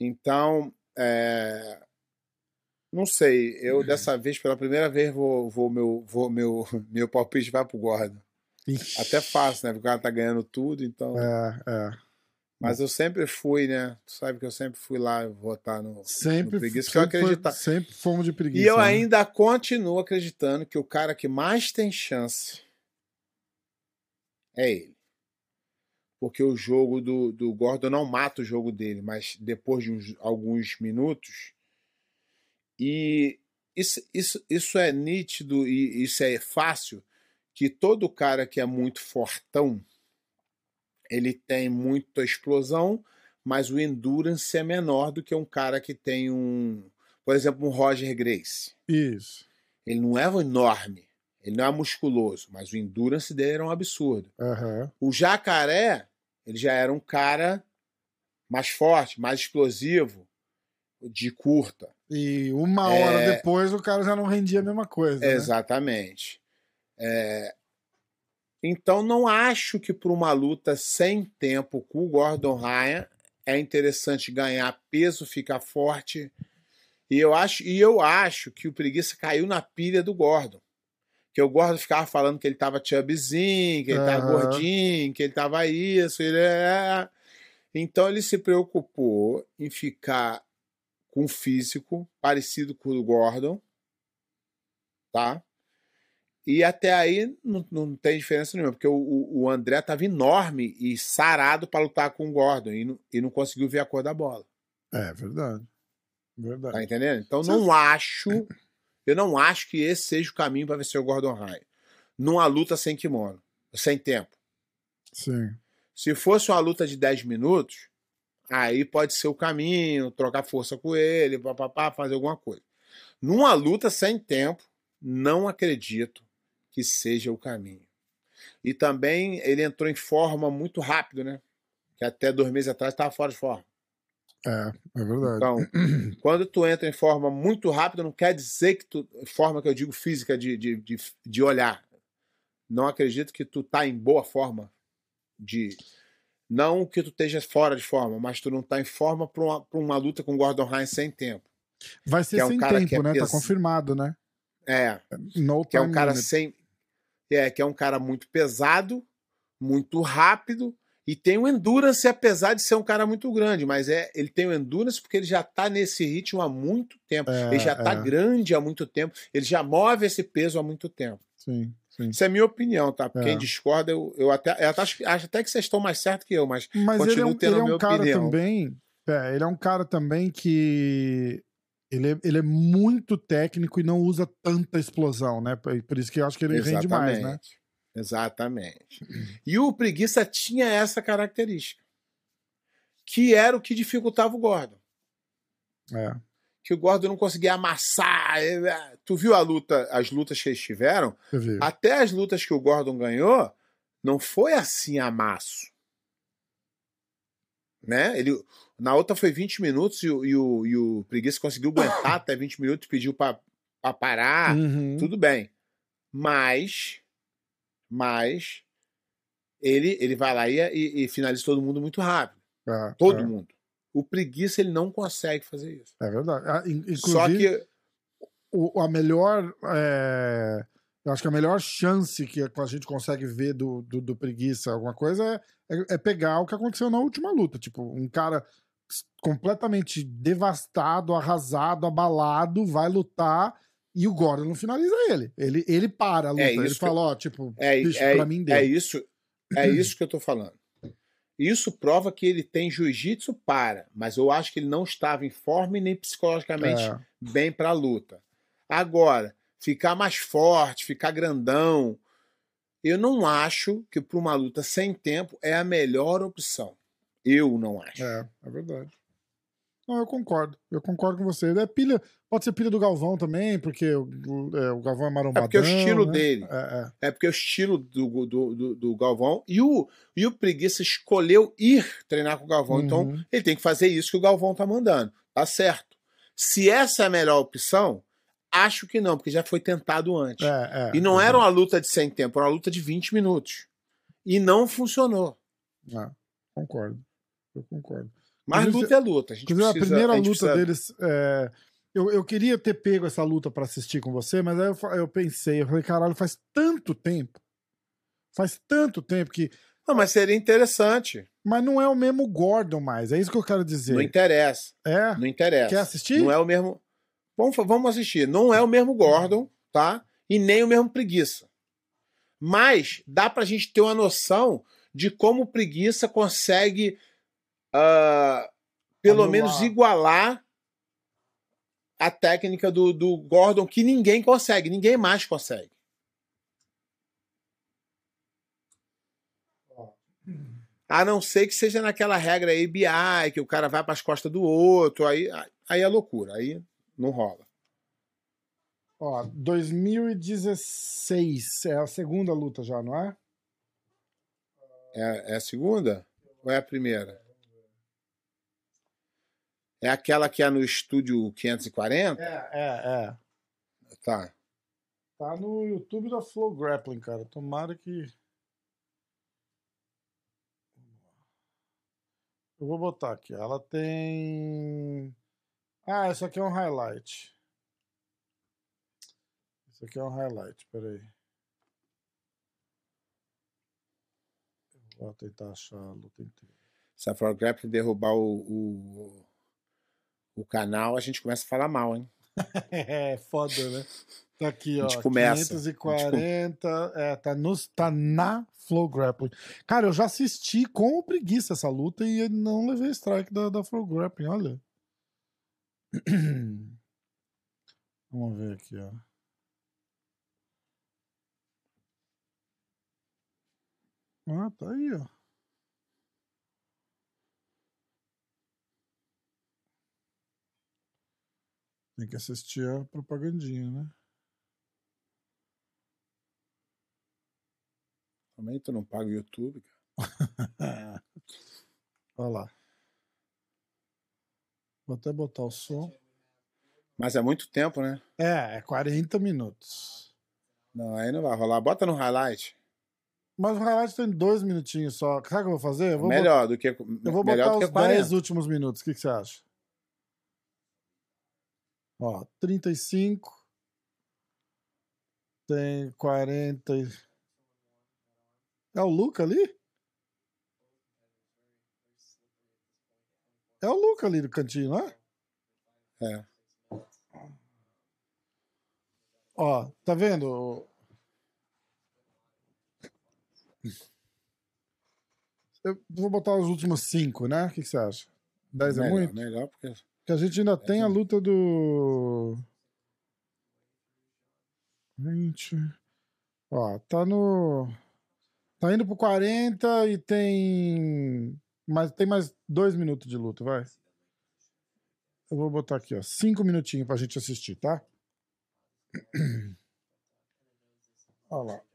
Então, é, não sei. Eu dessa vez, pela primeira vez, vou, vou meu, vou meu, <laughs> meu palpite vai pro Gordon. Ixi. Até fácil, né? Porque o cara tá ganhando tudo, então. É, é. Mas eu sempre fui, né? Tu sabe que eu sempre fui lá votar no, Sempre, no preguiça, que eu sempre, foi- sempre fomos de preguiça. E eu né? ainda continuo acreditando que o cara que mais tem chance é ele. Porque o jogo do, do Gordon não mata o jogo dele, mas depois de uns, alguns minutos. E isso, isso, isso é nítido e isso é fácil que todo cara que é muito fortão ele tem muita explosão, mas o endurance é menor do que um cara que tem um, por exemplo, um Roger Grace. Isso. Ele não é enorme, ele não é musculoso, mas o endurance dele era um absurdo. Aham. O Jacaré, ele já era um cara mais forte, mais explosivo, de curta. E uma hora É. depois o cara já não rendia a mesma coisa. né? Exatamente. É, Então, não acho que para uma luta sem tempo com o Gordon Ryan é interessante ganhar peso, ficar forte. E eu acho, e eu acho que o preguiça caiu na pilha do Gordon. Que o Gordon ficava falando que ele tava chubzinho, que ele tava Aham. gordinho, que ele tava isso, ele é. Então ele se preocupou em ficar com um físico parecido com o do Gordon, tá? E até aí não, não tem diferença nenhuma, porque o, o- André tava enorme e sarado para lutar com o Gordon e não, e não conseguiu ver a cor da bola. É verdade. Tá Verdade. entendendo? Então Você- não acho, eu não acho que esse seja o caminho para vencer o Gordon Ryan. Numa luta sem kimono, sem tempo. Sim. Se fosse uma luta de 10 minutos, aí pode ser o caminho, trocar força com ele, papapá, fazer alguma coisa. Numa luta sem tempo, não acredito que seja o caminho. E também ele entrou em forma muito rápido, né? Que até dois meses atrás estava fora de forma. É, é verdade. Então, <clears throat> quando tu entra em forma muito rápida, não quer dizer que tu. Forma que eu digo física de, de, de, de olhar. Não acredito que tu tá em boa forma de. Não que tu esteja fora de forma, mas tu não tá em forma para uma, pra uma luta com o Gordon Ryan sem tempo. Vai ser é sem tempo, é né? Tá pes- confirmado, né? É, No que é um cara limit. sem. É, que é um cara muito pesado, muito rápido e tem um endurance, apesar de ser um cara muito grande, mas é ele tem o endurance porque ele já tá nesse ritmo há muito tempo. É, ele já tá é. grande há muito tempo, ele já move esse peso há muito tempo. Sim, sim. Isso é minha opinião, tá? É. Quem discorda, eu, eu até eu acho, acho até que vocês estão mais certo que eu, mas Mas ele é Continuo um, tendo ele é um minha cara opinião. também. É, ele é um cara também que. Ele é, ele é muito técnico e não usa tanta explosão, né? Por isso que eu acho que ele rende mais, né? Exatamente. E o preguiça tinha essa característica, que era o que dificultava o Gordon. É. que o Gordon não conseguia amassar. eh, Tu viu a luta, as lutas que eles tiveram? Até as lutas que o Gordon ganhou, não foi assim amasso. Né? Ele, na outra foi 20 minutos e o, e o, e o Preguiça conseguiu aguentar até 20 minutos, pediu para parar. Uhum. Tudo bem. Mas, mas ele, ele vai lá e, e, e finaliza todo mundo muito rápido. É, Todo é, mundo. O Preguiça ele não consegue fazer isso. é verdade. Ah, in- Inclusive, Só que o- a melhor. é, eu acho que a melhor chance que a gente consegue ver do, do, do preguiça, alguma coisa, é, é- pegar o que aconteceu na última luta. Tipo, um cara completamente devastado, arrasado, abalado, vai lutar e o Gordon não finaliza ele. Ele, ele para a luta. É ele fala, ó, tipo, É, bicho, é, pra mim deu. é isso, é isso que eu tô falando. Isso prova que ele tem jiu-jitsu para, mas eu acho que ele não estava em forma e nem psicologicamente É, bem para a luta. Agora, ficar mais forte, ficar grandão. Eu não acho que para uma luta sem tempo é a melhor opção. Eu não acho. É, é verdade. Não, eu concordo. Eu concordo com você. É pilha, pode ser pilha do Galvão também, porque o, é, o Galvão é marombadão. É porque é o estilo né? dele. É, É porque é o estilo do, do, do, do Galvão. E o, e o Preguiça escolheu ir treinar com o Galvão. Então, Uhum. ele tem que fazer isso que o Galvão tá mandando. Tá certo. Se essa é a melhor opção, acho que não, porque já foi tentado antes. é, é, e não é. era uma luta de 100 tempo, era uma luta de 20 minutos. E não funcionou. É, concordo. Eu concordo. Mas Inclusive, luta é luta. A, gente precisa, a primeira a luta precisa- deles. é, eu, eu queria ter pego essa luta pra assistir com você, mas aí eu, eu pensei, eu falei, caralho, faz tanto tempo. Faz tanto tempo que. Não, mas seria interessante. Mas não é o mesmo Gordon mais. É isso que eu quero dizer. Não interessa. É? Não interessa. Quer assistir? Não é o mesmo. Vamos, vamos assistir. Não é o mesmo Gordon, tá? E nem o mesmo Preguiça. Mas dá pra gente ter uma noção de como Preguiça consegue, ah, pelo Anular. menos, igualar a técnica do, do Gordon, que ninguém consegue, ninguém mais consegue. A não ser que seja naquela regra ABI, que o cara vai para as costas do outro, aí, aí é loucura, aí não rola. Ó, 2016 é a segunda luta já, não é? É, é a segunda? Ou é a primeira? É aquela que é no estúdio 540? É, é, é. Tá. Tá no YouTube da Flow Grappling, cara. Tomara que. Eu vou botar aqui. Ela tem. Ah, isso aqui é um highlight. Isso aqui é um highlight, peraí. Vou tentar achar a luta inteira. Se a Floor Grappling derrubar o, o, o canal, a gente começa a falar mal, hein? <laughs> É, foda, né? Tá aqui, A ó. gente começa. 540. É, tá, nos, tá na Flow Grappling. Cara, eu já assisti com preguiça essa luta e não levei strike da, da Flow Grappling, olha. <clears throat> Vamos ver aqui, ó. Ah, tá aí, ó. Tem que assistir a propagandinha, né? Também tu não paga o YouTube, cara. <laughs> Olha lá. Vou até botar o som. Mas é muito tempo, né? É, é 40 minutos. Não, aí não vai rolar. Bota no highlight. Mas o highlight tem dois minutinhos só. Sabe o que eu vou fazer? Eu vou, melhor do que eu vou melhor botar os que 40. 10 últimos minutos. O que, que você acha? Ó, 35. Tem 40. e- É o Luca ali? É o Luca ali do cantinho, não é? É. Ó, tá vendo? Eu vou botar os últimos cinco, né? O que, que você acha? 10 é melhor, muito? melhor porque Porque a gente ainda tem a luta do. 20. Ó, tá no. Tá indo pro 40 e tem. Mas tem mais dois minutos de luta, vai. Eu vou botar aqui, ó. Cinco minutinhos pra gente assistir, tá? <clears throat> Olha lá.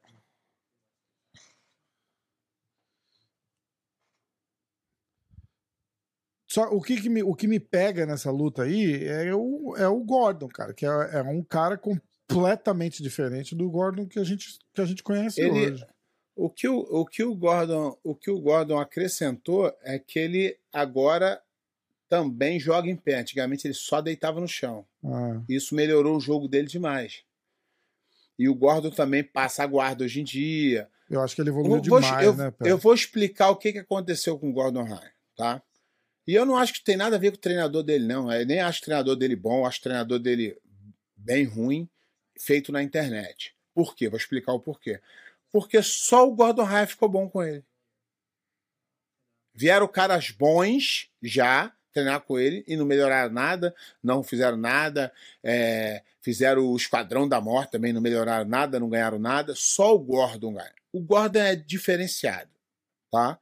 Só o que, que me, o que me pega nessa luta aí é o, é o Gordon, cara, que é, é um cara completamente diferente do Gordon que a gente, que a gente conhece Ele- hoje. O que o, o que o Gordon, o que o Gordon acrescentou é que ele agora também joga em pé. Antigamente ele só deitava no chão. Ah, Isso melhorou o jogo dele demais. E o Gordon também passa a guarda hoje em dia. eu acho que ele Eu evoluiu vou, demais, eu, né, Pé? eu vou explicar o que, que aconteceu com o Gordon Ryan, tá? E eu não acho que tem nada a ver com o treinador dele, não. Eu nem acho o treinador dele bom, acho o treinador dele bem ruim, feito na internet. Por quê? Vou explicar o porquê. Porque só o Gordon Ryan ficou bom com ele. Vieram caras bons já, treinar com ele e não melhoraram nada, não fizeram nada. É, fizeram o Esquadrão da Morte também, não melhoraram nada, não ganharam nada. Só o Gordon ganha. O Gordon é diferenciado, tá?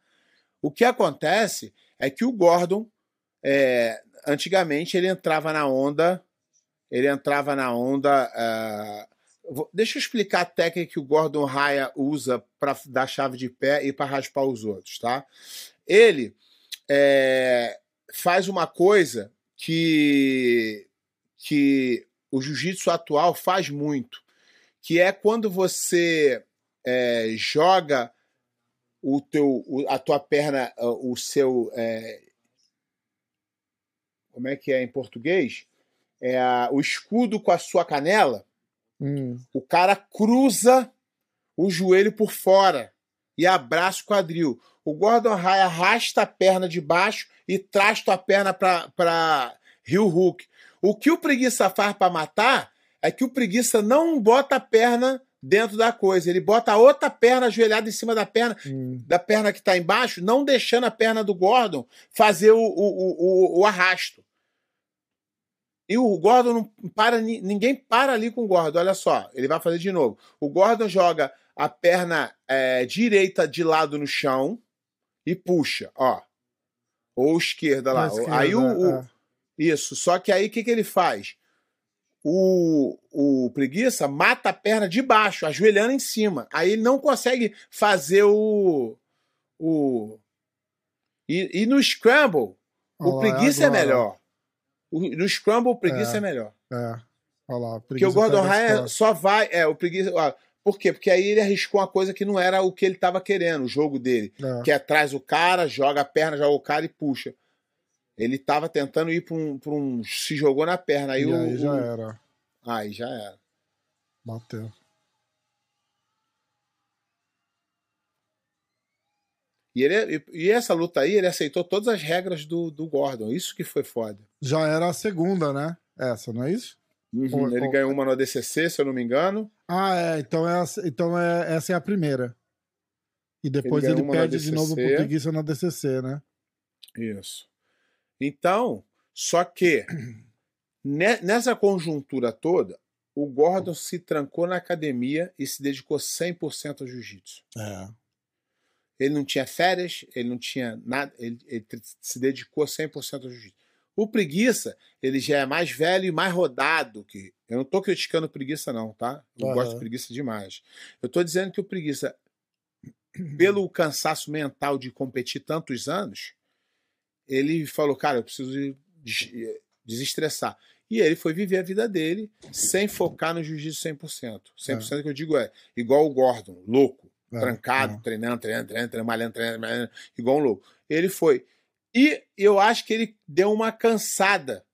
O que acontece é que o Gordon, é, antigamente, ele entrava na onda, ele entrava na onda. Uh, deixa eu explicar a técnica que o Gordon Raya usa para dar chave de pé e para raspar os outros, tá? Ele é, faz uma coisa que, que o jiu-jitsu atual faz muito, que é quando você é, joga o teu, a tua perna, o seu. É, como é que é em português? É a, o escudo com a sua canela. Hum. O cara cruza o joelho por fora e abraça o quadril. O Gordon Raya arrasta a perna de baixo e traz tua perna para Rio Hook. O que o preguiça faz para matar é que o preguiça não bota a perna dentro da coisa, ele bota a outra perna ajoelhada em cima da perna, hum. da perna que está embaixo, não deixando a perna do Gordon fazer o, o, o, o arrasto. E o Gordon não para, ninguém para ali com o Gordon. Olha só, ele vai fazer de novo. O Gordon joga a perna é, direita de lado no chão e puxa, ó. Ou esquerda lá. Esquerda, aí o, o é. isso. Só que aí o que, que ele faz? O, o preguiça mata a perna de baixo, ajoelhando em cima. Aí ele não consegue fazer o. o e, e no scramble, o preguiça é melhor. no scramble, o preguiça é, é melhor. É. Olha lá, Porque o Gordon Ryan só vai. É, o preguiça. Ó, por quê? Porque aí ele arriscou uma coisa que não era o que ele estava querendo, o jogo dele. É. Que é traz o cara, joga a perna, joga o cara e puxa. Ele estava tentando ir para um, um. Se jogou na perna. Aí, e o, aí já era. Aí já era. Bateu. E, ele, e essa luta aí, ele aceitou todas as regras do, do Gordon. Isso que foi foda. Já era a segunda, né? Essa, não é isso? Uhum, ou, ele ou... ganhou uma no ADCC, se eu não me engano. Ah, é. Então, é, então é, essa é a primeira. E depois ele, ele perde de novo pro Preguiça na DCC, né? Isso. Então, só que nessa conjuntura toda, o Gordon se trancou na academia e se dedicou 100% ao jiu-jitsu. É. Ele não tinha férias, ele não tinha nada, ele, ele se dedicou 100% ao jiu-jitsu. O preguiça, ele já é mais velho e mais rodado que. Eu não estou criticando preguiça, não, tá? Eu uhum. gosto de preguiça demais. Eu estou dizendo que o preguiça, pelo cansaço mental de competir tantos anos, ele falou, cara, eu preciso desestressar. E ele foi viver a vida dele sem focar no jiu-jitsu 100%. 100% é. que eu digo é igual o Gordon, louco, é. trancado, é. treinando, treinando, treinando, treinando, malhando, treinando, malhando, igual um louco. Ele foi e eu acho que ele deu uma cansada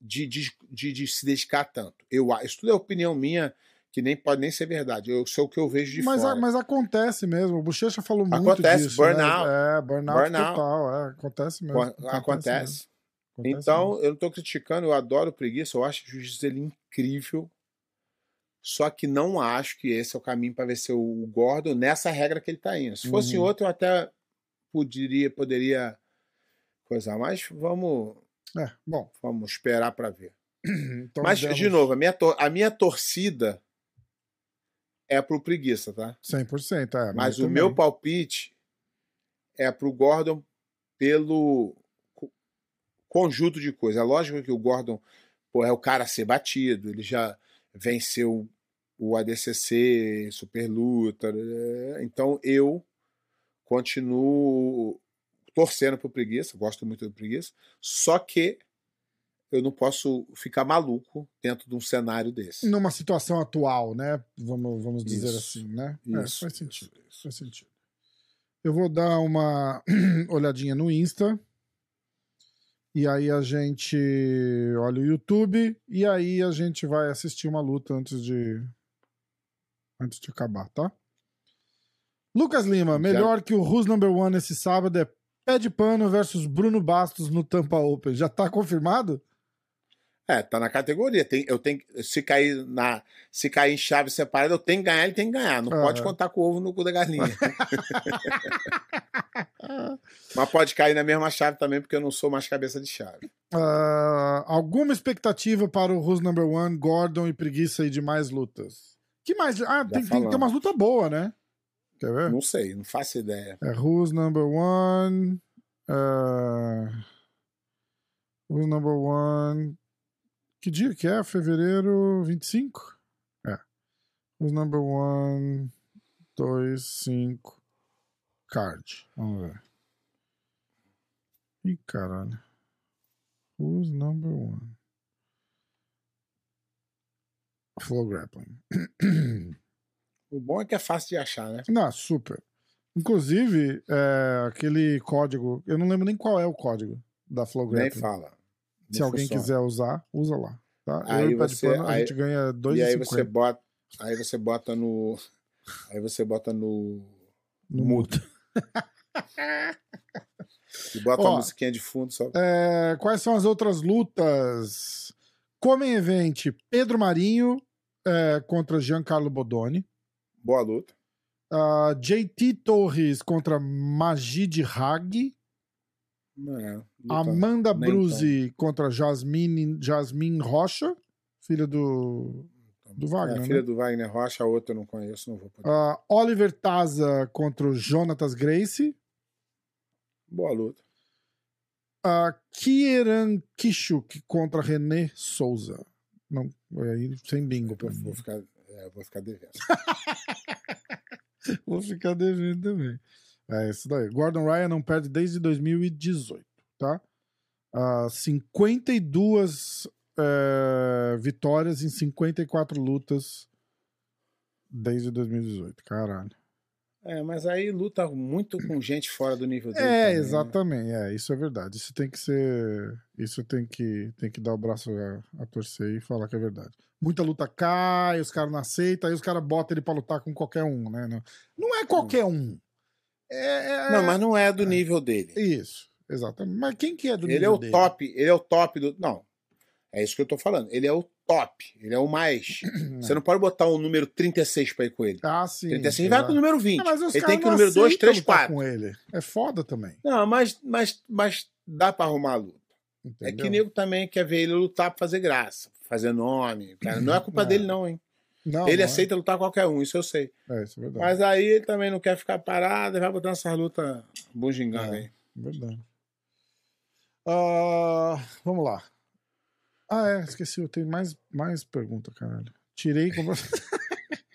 de, de, de, de se dedicar tanto. Eu, isso tudo é opinião minha, que nem pode nem ser verdade. Eu sou o que eu vejo de mas, fora. A, mas acontece mesmo. O Bochecha falou muito acontece, disso. Né? Burnout. Né? É, burnout, burnout. total. É, acontece mesmo. Acontece. acontece. Mesmo. Então, eu não estou criticando, eu adoro preguiça, eu acho o juiz dele incrível. Só que não acho que esse é o caminho para vencer o Gordon nessa regra que ele está indo. Se fosse uhum. outro, eu até poderia, poderia coisa. Mas vamos. É, bom. Vamos esperar para ver. <clears throat> Então, Mas, de novo, a minha, a minha torcida é pro preguiça, tá? 100%, é. Mas o também. meu palpite é pro Gordon pelo conjunto de coisas. É lógico que o Gordon pô, é o cara a ser batido, ele já venceu o ADCC, Super Luta. Né? Então eu continuo torcendo pro preguiça, gosto muito do preguiça, só que eu não posso ficar maluco dentro de um cenário desse. Numa situação atual, né? Vamos, vamos dizer isso, assim, né? Isso, é, faz sentido. Isso, isso. Faz sentido. Eu vou dar uma <clears throat> olhadinha no Insta. E aí a gente olha o YouTube e aí a gente vai assistir uma luta antes de antes de acabar, tá? Lucas Lima, melhor que o Who's Number One esse sábado é Pé de Pano versus Bruno Bastos no Tampa Open. Já tá confirmado? É, tá na categoria. Tem, eu tenho, se cair na, se cair em chave separada, eu tenho que ganhar, ele tem que ganhar. Não Ah. pode contar com o ovo no cu da galinha. <laughs> <laughs> Mas pode cair na mesma chave também, porque eu não sou mais cabeça de chave. Ah, alguma expectativa para o Who's Number One, Gordon e preguiça aí de mais lutas? Que mais? Ah, tem, tem, tem umas lutas boas, né? Quer ver? Não sei, não faço ideia. É Who's Number One. ah, who's Number One. Que dia que é? Fevereiro 25? É. Who's Number One. 2, 5. Card. Vamos ver. Ih, caralho. Who's Number One? Flow Grappling. O bom é que é fácil de achar, né? Não, super. Inclusive, é, aquele código, eu não lembro nem qual é o código da Flow Nem Grappling. fala. Se alguém funciona. quiser usar, usa lá. Tá? Aí você- Pano, a aí- gente ganha E aí você 2,50 bota. Aí você bota no. Aí você bota no. no mudo. <laughs> E bota Ó, a musiquinha de fundo só. É, quais são as outras lutas? Comem Event, Pedro Marinho é, contra Giancarlo Bodoni. Boa luta. Ah, JT Torres contra Magid Hag. É, luta- Amanda nem Bruzi contra Jasmine, Jasmine Rocha, filha do, do É, Wagner. a filha né? do Wagner Rocha, a outra eu não conheço, não vou poder. Ah, Oliver Taza contra o Jonatas Grace. Boa luta. Uh, Kieran Kishuk contra René Souza. Não, aí sem bingo pra mim. vou ficar, é, vou ficar devendo. <laughs> Vou ficar devendo também. É isso daí. Gordon Ryan não perde desde 2018, tá? Uh, 52 eh, vitórias em 54 lutas desde 2018. Caralho. É, mas aí luta muito com gente fora do nível dele. É, também, né? exatamente. É, isso é verdade. Isso tem que ser. Isso tem que, tem que dar o braço a, a torcer e falar que é verdade. Muita luta cai, os caras não aceitam, aí os caras botam ele pra lutar com qualquer um, né? Não, não é qualquer um. É, é- Não, mas não é do nível dele. Isso, exatamente. Mas quem que é do Ele é nível o dele? top, ele é o top do. Não. É isso que eu tô falando. Ele é o top, ele é o mais. <clears throat> Você não pode botar um número 36 pra ir com ele. Ah, sim. 36 vai exato. pro número 20. Ah, mas os ele tem que no número 2, aceitam 3, lutar 4. com ele. É foda também. Não, mas, mas, mas dá pra arrumar a luta. É Entendeu? que nego também quer ver ele lutar pra fazer graça, fazer nome. Cara, não é culpa É. dele, não, hein? Não, ele não aceita lutar qualquer um, isso eu sei. É, é isso é verdade. Mas aí ele também não quer ficar parado e vai botar essas lutas bugiganga É. aí. Verdade. Ah, vamos lá. Ah, é, esqueci, eu tenho mais, mais pergunta, caralho. Tirei com <laughs>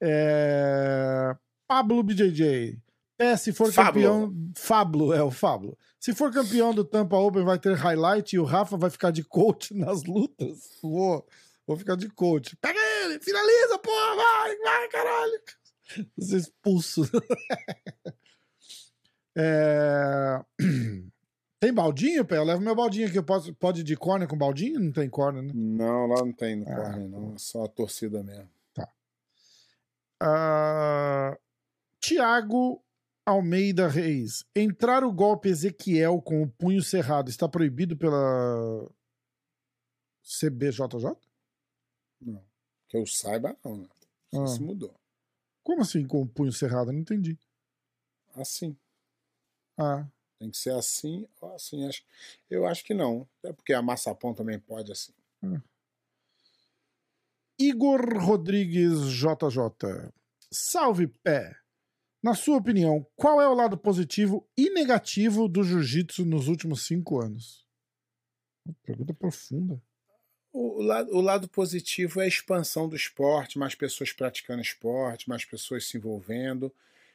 é, Pablo BJJ. Pé, se for Fablo. campeão. Fablo, é o Fablo. Se for campeão do Tampa Open, vai ter highlight e o Rafa vai ficar de coach <laughs> nas lutas. Vou, vou ficar de coach. Pega ele, finaliza, porra, vai, vai, caralho. Você expulso. <laughs> É... <clears throat> Tem baldinho, Pé? Eu levo meu baldinho aqui. Eu posso, pode ir de corner com baldinho? Não tem corner, né? Não, lá não tem Ah, corner, não. É só a torcida mesmo. Ah, Tiago Almeida Reis. Entrar o golpe Ezequiel com o punho cerrado está proibido pela CBJJ? Que eu saiba, não, né? Ah. Isso mudou. Como assim com o punho cerrado? Não entendi. Assim. Ah, Tem que ser assim ou assim. Acho, eu acho que não. É porque a maçapão também pode assim. Igor Rodrigues JJ. Salve pé. Na sua opinião, qual é o lado positivo e negativo do jiu-jitsu nos últimos cinco anos? Pergunta profunda. O, lado, o lado positivo é a expansão do esporte, mais pessoas praticando esporte, mais pessoas se envolvendo.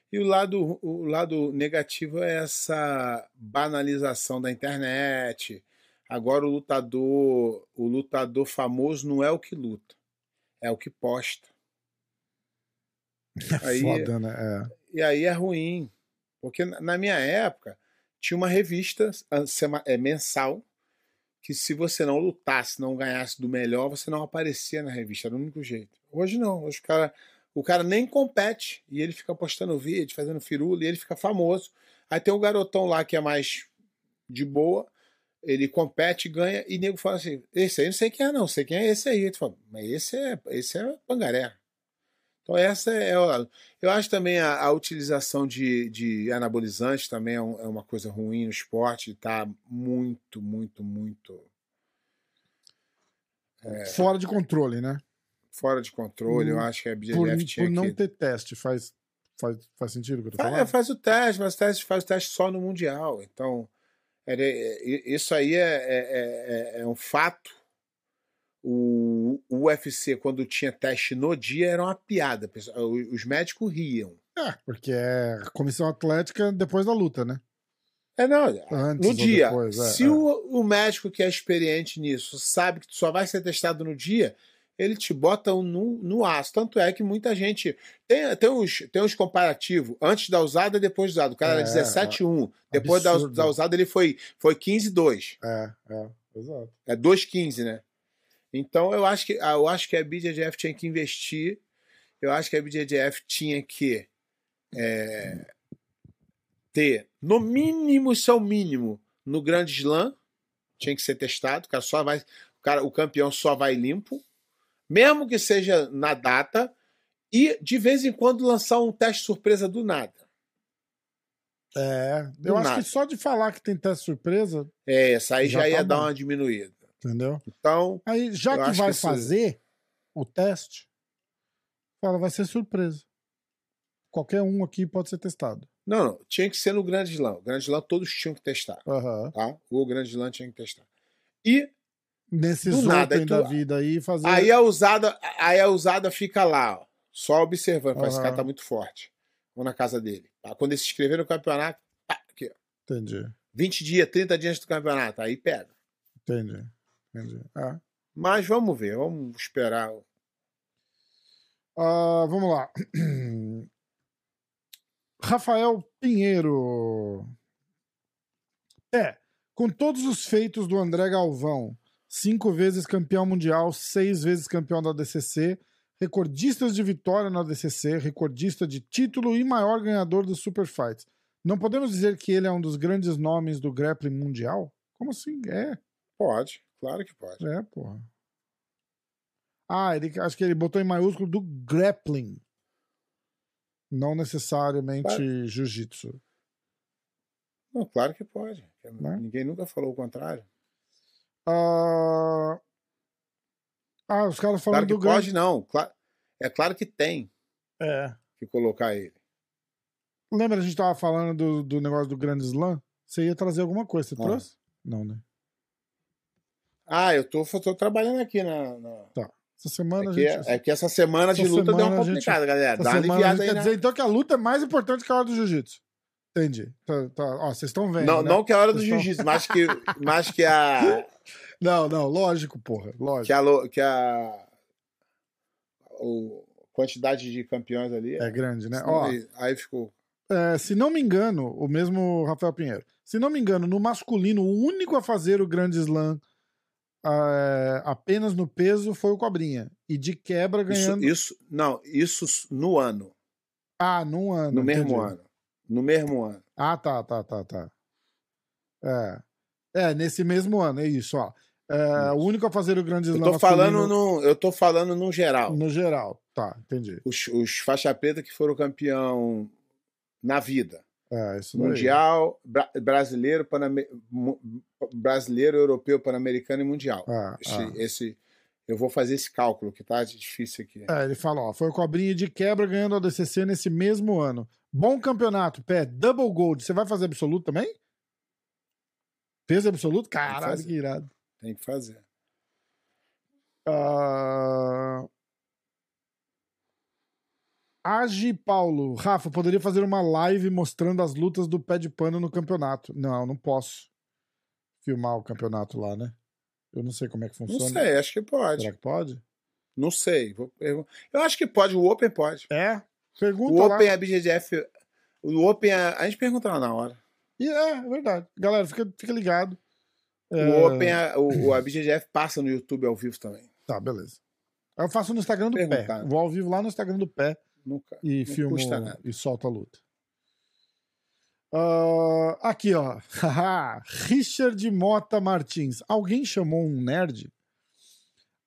E o lado, o lado negativo é essa banalização da internet. Agora o lutador, o lutador famoso não é o que luta, é o que posta. <laughs> Aí- Foda, né? É. E aí é ruim. Porque na minha época tinha uma revista ah, é, mensal que se você não lutasse, não ganhasse do melhor, você não aparecia na revista. Era o único jeito. Hoje não. Hoje o cara, o cara nem compete e ele fica postando vídeo, fazendo firula e ele fica famoso. Aí tem um garotão lá que é mais de boa ele compete, ganha, e nego fala assim: esse aí não sei quem é, não, sei quem é esse aí. Ele fala, mas esse é, esse é pangaré. Então, essa é. Eu acho também a, a utilização de, de anabolizantes também é, um, é, uma coisa ruim no esporte, está muito, muito, muito. É, fora de controle, né? Fora de controle, hum, eu acho que a BJJF por, tinha por não que... ter teste, faz, faz, faz sentido o que eu tô faz, falando? faz o teste, mas o teste, faz o teste só no Mundial. Então, era, isso aí é, é, é um fato o, o UFC, quando tinha teste no dia, era uma piada. Os médicos riam. É, porque é comissão atlética depois da luta, né? É, não. Antes no dia. Depois, é, se é. O, o médico que é experiente nisso sabe que tu só vai ser testado no dia, ele te bota no, no aço. Tanto é que muita gente. Tem, tem, uns, tem uns comparativos, antes da usada e depois da usada. O cara é, era 17,1. Depois da, da usada ele foi, foi 15,2. É, é, exato. É 2,15, né? Então eu acho que ah, eu acho que a BJJF tinha que investir. Eu acho que a BJJF tinha que é, ter, no mínimo, seu mínimo, no grande slam, tinha que ser testado. O cara só vai, o, cara, o campeão só vai limpo, mesmo que seja na data, e de vez em quando lançar um teste surpresa do nada. É, eu acho que só de falar que tem teste surpresa. É, essa aí já, já ia tá dar uma diminuída. Entendeu? Então. Aí, já que vai que fazer o teste, fala, vai ser surpresa. Qualquer um aqui pode ser testado. Não, não. Tinha que ser no Grande Slam. O Grande Slam todos tinham que testar. Uhum. Tá? O Grande Slam tinha que testar. E. Nesses nada, tu, da vida aí fazer. Aí a usada, aí a usada fica lá, ó, só observando. Uhum. Esse cara tá muito forte. Vou na casa dele. Tá? Quando ele se inscrever no campeonato, pá, aqui, ó. Entendi. 20 dias, 30 dias do campeonato. Aí pega. Entendi. É. Mas vamos ver, vamos esperar. Uh, vamos lá. <clears throat> Rafael Pinheiro. É, com todos os feitos do André Galvão, cinco vezes campeão mundial, seis vezes campeão da DCC, recordistas de vitória na DCC, recordista de título e maior ganhador dos Super Fights. Não podemos dizer que ele é um dos grandes nomes do grappling mundial? Como assim? É. Pode. Claro que pode. É, porra. Ah, ele, acho que ele botou em maiúsculo do grappling. Não necessariamente claro. jiu-jitsu. Não, claro que pode. Né? Ninguém nunca falou o contrário. Uh... Ah, os caras falando claro do pode, não. É claro que tem. É. Que colocar ele. Lembra a gente tava falando do, do negócio do Grande Slam? Você ia trazer alguma coisa, você ah. trouxe? Não, né? Ah, eu tô, tô trabalhando aqui na. na... Tá. Essa semana é que, gente... é que essa semana essa de luta semana deu uma complicada, gente... galera. Dá uma aliviada aí. Quer dizer então que a luta é mais importante que a hora do jiu-jitsu. Entendi. Tá, tá. Ó, vocês estão vendo. Não, né? não que a hora do jiu-jitsu, mas que, mas que a. <laughs> Não, não, lógico, porra. Lógico. Que a. Que a o quantidade de campeões ali. É, é grande, né? Ó, aí, aí ficou. É, se não me engano, o mesmo Rafael Pinheiro. Se não me engano, no masculino, o único a fazer o grande slam uh, apenas no peso foi o Cobrinha. E de quebra ganhando. Isso, isso não, isso no ano. Ah, no ano. No entendi. mesmo ano. No mesmo ano. Ah, tá, tá, tá, tá. É. É, nesse mesmo ano, é isso, ó. É, o único a fazer o grande slam. Eu tô falando no, eu tô falando no geral. No geral, tá, entendi. Os, os faixa preta que foram campeão na vida. É, mundial, bra brasileiro, paname... brasileiro, europeu, pan-americano e mundial. Ah, esse, ah. esse, eu vou fazer esse cálculo que tá difícil aqui. É, ele fala, ó, foi o Cobrinha de quebra ganhando a DCC nesse mesmo ano. Bom campeonato, pé, double gold. Você vai fazer absoluto também? Peso absoluto? Caralho, que irado. Tem que fazer. Uh... Agi Paulo. Rafa, poderia fazer uma live mostrando as lutas do pé de pano no campeonato. Não, não posso filmar o campeonato lá, né? Eu não sei como é que funciona. Não sei, acho que pode. Será que pode? Não sei. Eu acho que pode. O Open pode. É? Pergunta o lá. Open, a BGF. O Open, a, gente pergunta lá na hora. E é, é verdade. Galera, fica, fica ligado. O é... Open, a, o, a BGF passa no YouTube ao vivo também. Tá, beleza. Eu faço no Instagram do pé. Vou ao vivo lá no Instagram do pé. Nunca. E filmo e solta a luta. Ah, aqui, ó. <laughs> Richard Mota Martins. Alguém chamou um nerd?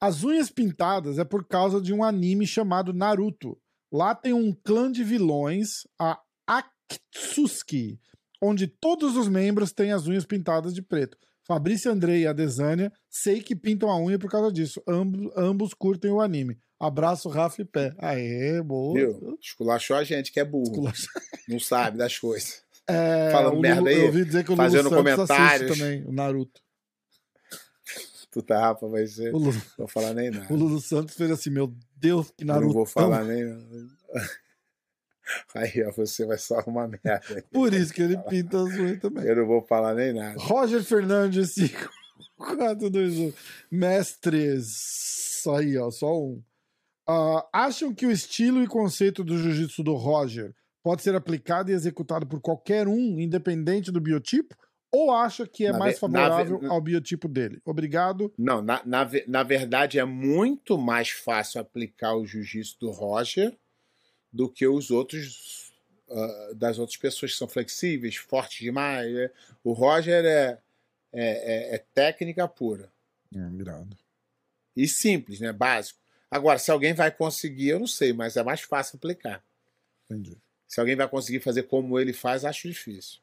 As unhas pintadas é por causa de um anime chamado Naruto. Lá tem um clã de vilões, a Akatsuki, onde todos os membros têm as unhas pintadas de preto. Fabrício Andrei e a Desânia sei que pintam a unha por causa disso. Ambos, ambos curtem o anime. Abraço, Rafa e Pé. Aê, boa. Viu? Esculachou a gente que é burro. Esculacha- Não sabe das coisas. <laughs> É, Falando merda Lulu- aí, Eu ouvi dizer que o Lulu fazendo Santos assiste comentários. também, o Naruto. <laughs> Tu tá, Rafa, vai ser. Lulu, Não vou falar nem nada. <laughs> o Lulu Santos fez assim, meu Deus, que Eu Naruto. não vou falar nem nada. Aí, ó, você vai só arrumar merda. Por isso que ele pinta as unhas também. Eu não vou falar nem nada. Roger Fernandes, 5, 4, 2, 1. Mestres. Aí, ó, só um. Ah, acham que o estilo e conceito do jiu-jitsu do Roger pode ser aplicado e executado por qualquer um, independente do biotipo? Ou acha que é Na mais ve- na ve- favorável ao biotipo dele? Obrigado. Não, na, na, ve- na verdade é muito mais fácil aplicar o jiu-jitsu do Roger do que os outros ah, das outras pessoas que são flexíveis, fortes demais. né? O Roger é, é, é- é técnica pura Obrigado. e simples, né? Básico. Agora, se alguém vai conseguir, eu não sei, mas é mais fácil aplicar. Entendi. Se alguém vai conseguir fazer como ele faz, acho difícil.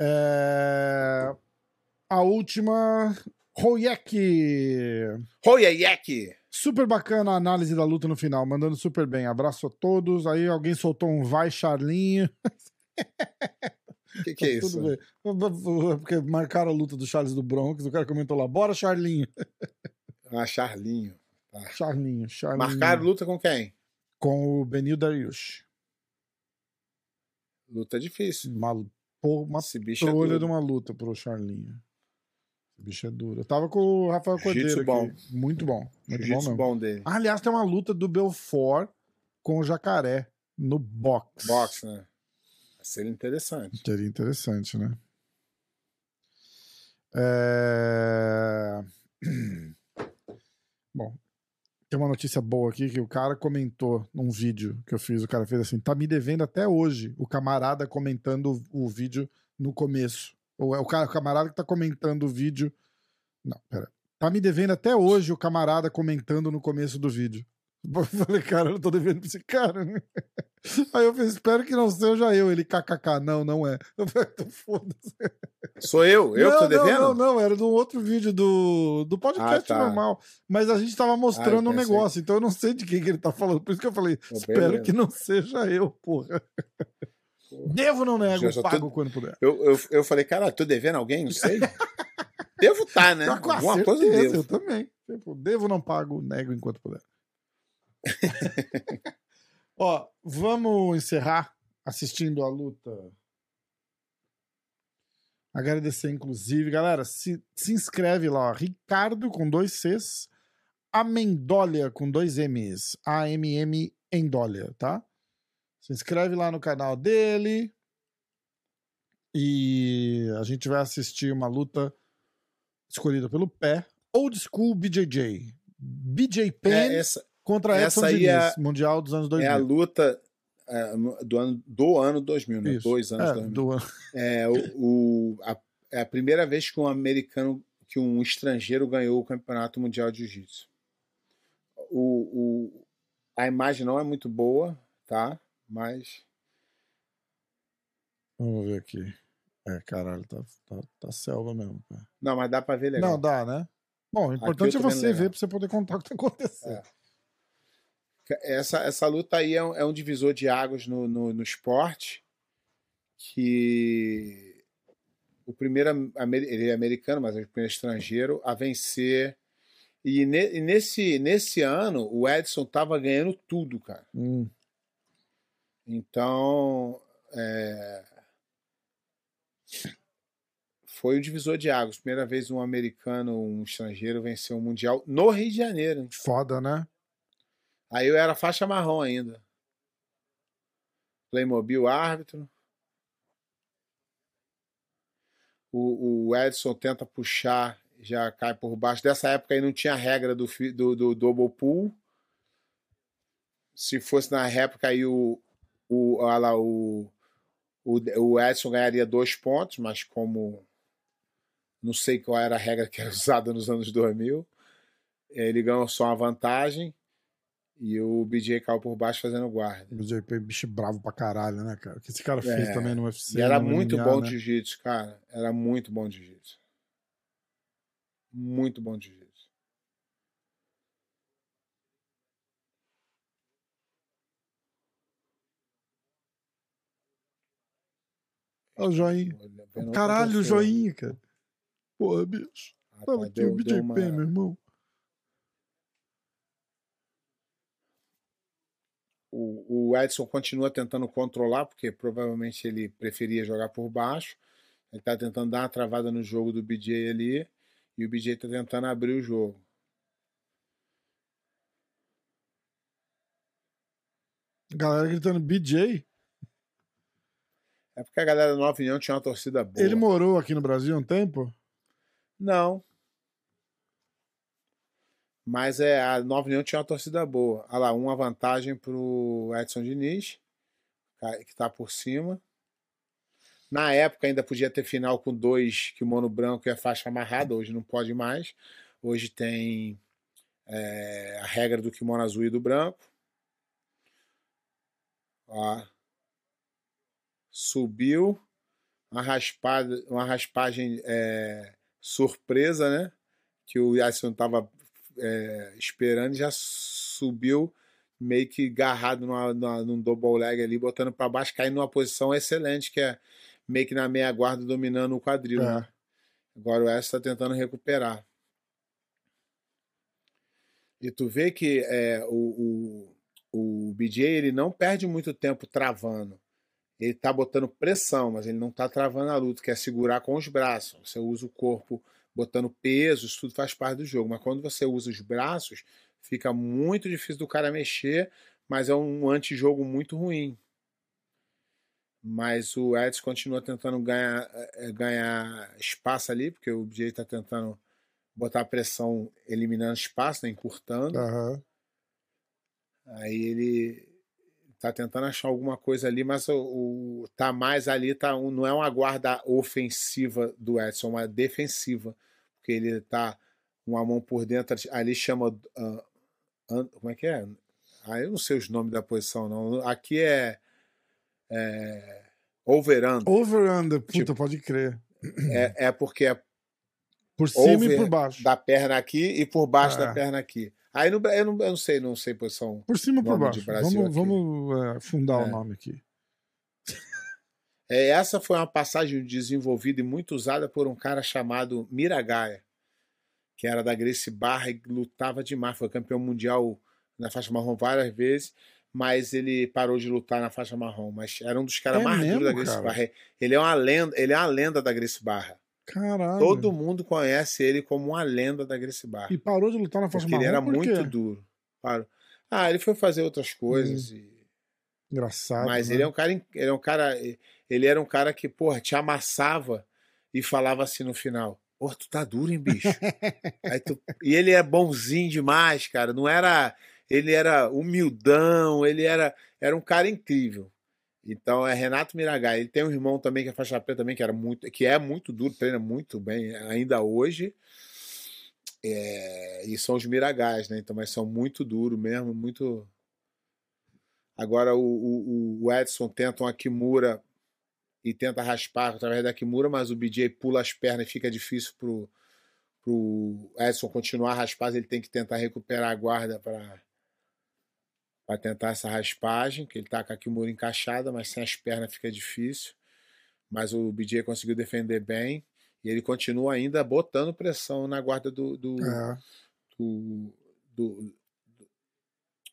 É... A última. Royek. Royek! Super bacana a análise da luta no final, mandando super bem. Abraço a todos. Aí alguém soltou um vai, Charlinho. O <laughs> que, que é Tá isso? Tudo bem. Porque marcaram a luta do Charles do Bronx, o cara comentou lá, bora Charlinho. Ah, Charlinho. Charlinho, Charlinho. Marcaram luta com quem? Com o Benil Dariush. Luta difícil. Uma, pô, uma é trolha duro. de uma luta pro Charlinho. Esse bicho é duro. Eu tava com o Rafael Cordeiro bom. Muito bom. Muito bom mesmo. bom dele. Ah, aliás, tem uma luta do Belfort com o Jacaré no box. Boxe, né? Vai ser interessante. Seria interessante, né? É... <clears throat> Bom, tem uma notícia boa aqui que o cara comentou num vídeo que eu fiz. O cara fez assim: tá me devendo até hoje o camarada comentando o vídeo no começo. Ou é o, cara, o camarada que tá comentando o vídeo. Não, pera. Tá me devendo até hoje o camarada comentando no começo do vídeo. <laughs> Eu falei, cara, eu não tô devendo pra esse cara. né? <laughs> Aí eu falei, espero que não seja eu. Ele, kkk, não, não é. Eu falei, então foda-se. Sou eu? Eu não, que tô devendo? Não, não, não, era de um outro vídeo do, do podcast Ah, tá. normal. Mas a gente tava mostrando Ah, um negócio, então eu não sei de quem que ele tá falando. Por isso que eu falei, Pô, espero beleza. que não seja eu, porra. Porra. Devo não nego, Já só tô- pago quando puder. Eu, eu, eu falei, cara, tô devendo alguém? Não sei. <laughs> Devo estar, né? Tá com Alguma coisa eu certeza, devo. eu também. Tipo, devo não pago, nego enquanto puder. <laughs> Ó, vamos encerrar assistindo a luta. Agradecer, inclusive, galera. Se, se inscreve lá. Ricardo com dois Cs, Amendólia com dois M's. A-M-M Endólia, tá? Se inscreve lá no canal dele. E a gente vai assistir uma luta escolhida pelo pé. Old School BJJ. BJ Penn É, essa contra essa Edson aí Diniz, é- Mundial dos anos é 2000. a luta é, do, ano, do ano 2000, né? Isso. Dois anos É, 2000. do- É, o, o- a, é a primeira vez que um americano, que um estrangeiro ganhou o campeonato mundial de jiu-jitsu. O, o- a imagem não é muito boa, tá? Mas Vamos ver aqui. É, caralho, tá, tá, tá selva mesmo. Cara. não, mas dá pra ver legal. Não, dá, né? Bom, o importante é você ver pra você poder contar o que tá acontecendo. É. Essa, essa luta aí é um, é um divisor de águas no, no, no esporte que o primeiro ele é americano, mas é o primeiro estrangeiro a vencer. E, ne- e nesse, nesse ano o Edson tava ganhando tudo, cara. Hum, Então é, foi o divisor de águas. Primeira vez um americano, um estrangeiro venceu um mundial no Rio de Janeiro. foda, né? Aí eu era faixa marrom ainda. Playmobil árbitro. O, o Edson tenta puxar, já cai por baixo. Dessa época aí não tinha regra do, do, do double pull. Se fosse na época aí o, o, lá, o, O, o Edson ganharia dois pontos, mas como não sei qual era a regra que era <laughs> usada nos anos 2000, ele ganhou só uma vantagem e o BJ caiu por baixo fazendo guarda. O BJP é bicho bravo pra caralho, né, cara? O que esse cara fez É. também no UFC. E era muito MMA, bom né? de jiu-jitsu, cara. Era muito bom de jiu-jitsu. Muito bom de jiu-jitsu. Olha o joinha. Caralho, o joinha, cara. Porra, bicho. Tava aqui deu- o BJP, uma- meu irmão. O, o Edson continua tentando controlar, porque provavelmente ele preferia jogar por baixo. Ele tá tentando dar uma travada no jogo do BJ ali. E o BJ tá tentando abrir o jogo. Galera gritando BJ. É porque a galera da Nova União tinha uma torcida boa. Ele morou aqui no Brasil há um tempo? Não. Mas é, a Nova União tinha uma torcida boa. Olha lá, uma vantagem pro Edson Diniz, que tá por cima. Na época ainda podia ter final com dois kimono branco e a faixa amarrada, hoje não pode mais. Hoje tem é, a regra do kimono azul e do branco. Ó. Subiu. Uma, raspada, uma raspagem é, surpresa, né? Que o Yasson estava esperando e já subiu meio que agarrado numa, numa, num double leg ali, botando para baixo, caindo numa posição excelente, que é meio que na meia guarda dominando o quadril. É. Né? Agora o Edson está tentando recuperar. E tu vê que é, o, o, o BJ ele não perde muito tempo travando. Ele tá botando pressão, mas ele não tá travando a luta, que é segurar com os braços. Você usa o corpo botando peso, isso tudo faz parte do jogo. Mas quando você usa os braços, fica muito difícil do cara mexer, mas é um antijogo muito ruim. Mas o Edson continua tentando ganhar, eh, ganhar espaço ali, porque o BJ está tentando botar pressão eliminando espaço, né, encurtando. Aham. Aí ele tá tentando achar alguma coisa ali, mas o, o tá mais ali, tá um- não é uma guarda ofensiva do Edson, é uma defensiva, porque ele tá uma mão por dentro, ali chama ah, an- como é que é? Ah, eu não sei os nomes da posição não. Aqui é, é over under. Puta, Tipo, pode crer. É, é porque é Por cima e por baixo. da perna aqui e por baixo É. da perna aqui. Aí no, eu, não, eu não sei, não sei posição. Por cima e por baixo. Brasil Vamos, vamos é, fundar É. o nome aqui. <laughs> É, essa foi uma passagem desenvolvida e muito usada por um cara chamado Miragaia, que era da Gracie Barra e lutava demais. Foi campeão mundial na faixa marrom várias vezes, mas ele parou de lutar na faixa marrom. Mas era um dos caras É mais duros da Gracie cara? Barra. Ele é uma lenda, ele é uma lenda da Gracie Barra. Caralho. Todo mundo conhece ele como uma lenda da Gracie Barra. E parou de lutar na faixa Porque ele marrom era por quê? muito duro. Parou. Ah, ele foi fazer outras coisas. e- Engraçado. Mas né? ele é um cara, ele é um cara, ele era um cara que, porra, te amassava e falava assim no final: Porra, tu tá duro, hein, bicho? <laughs> Tu- E ele é bonzinho demais, cara. Não era. Ele era humildão, ele era, era um cara incrível. Então é Renato Miragai. Ele tem um irmão também que é faixa preta também, que era muito, que é muito duro, treina muito bem ainda hoje. É, e são os Miragais, né? Então, mas são muito duros mesmo, muito. Agora o, o, o Edson tenta uma Kimura e tenta raspar através da Kimura, mas o BJ pula as pernas e fica difícil pro, pro Edson continuar raspar. Ele tem que tentar recuperar a guarda para para tentar essa raspagem, que ele tá com a Kimura encaixada, mas sem as pernas fica difícil. Mas o BJ conseguiu defender bem e ele continua ainda botando pressão na guarda do, do, É. do, do,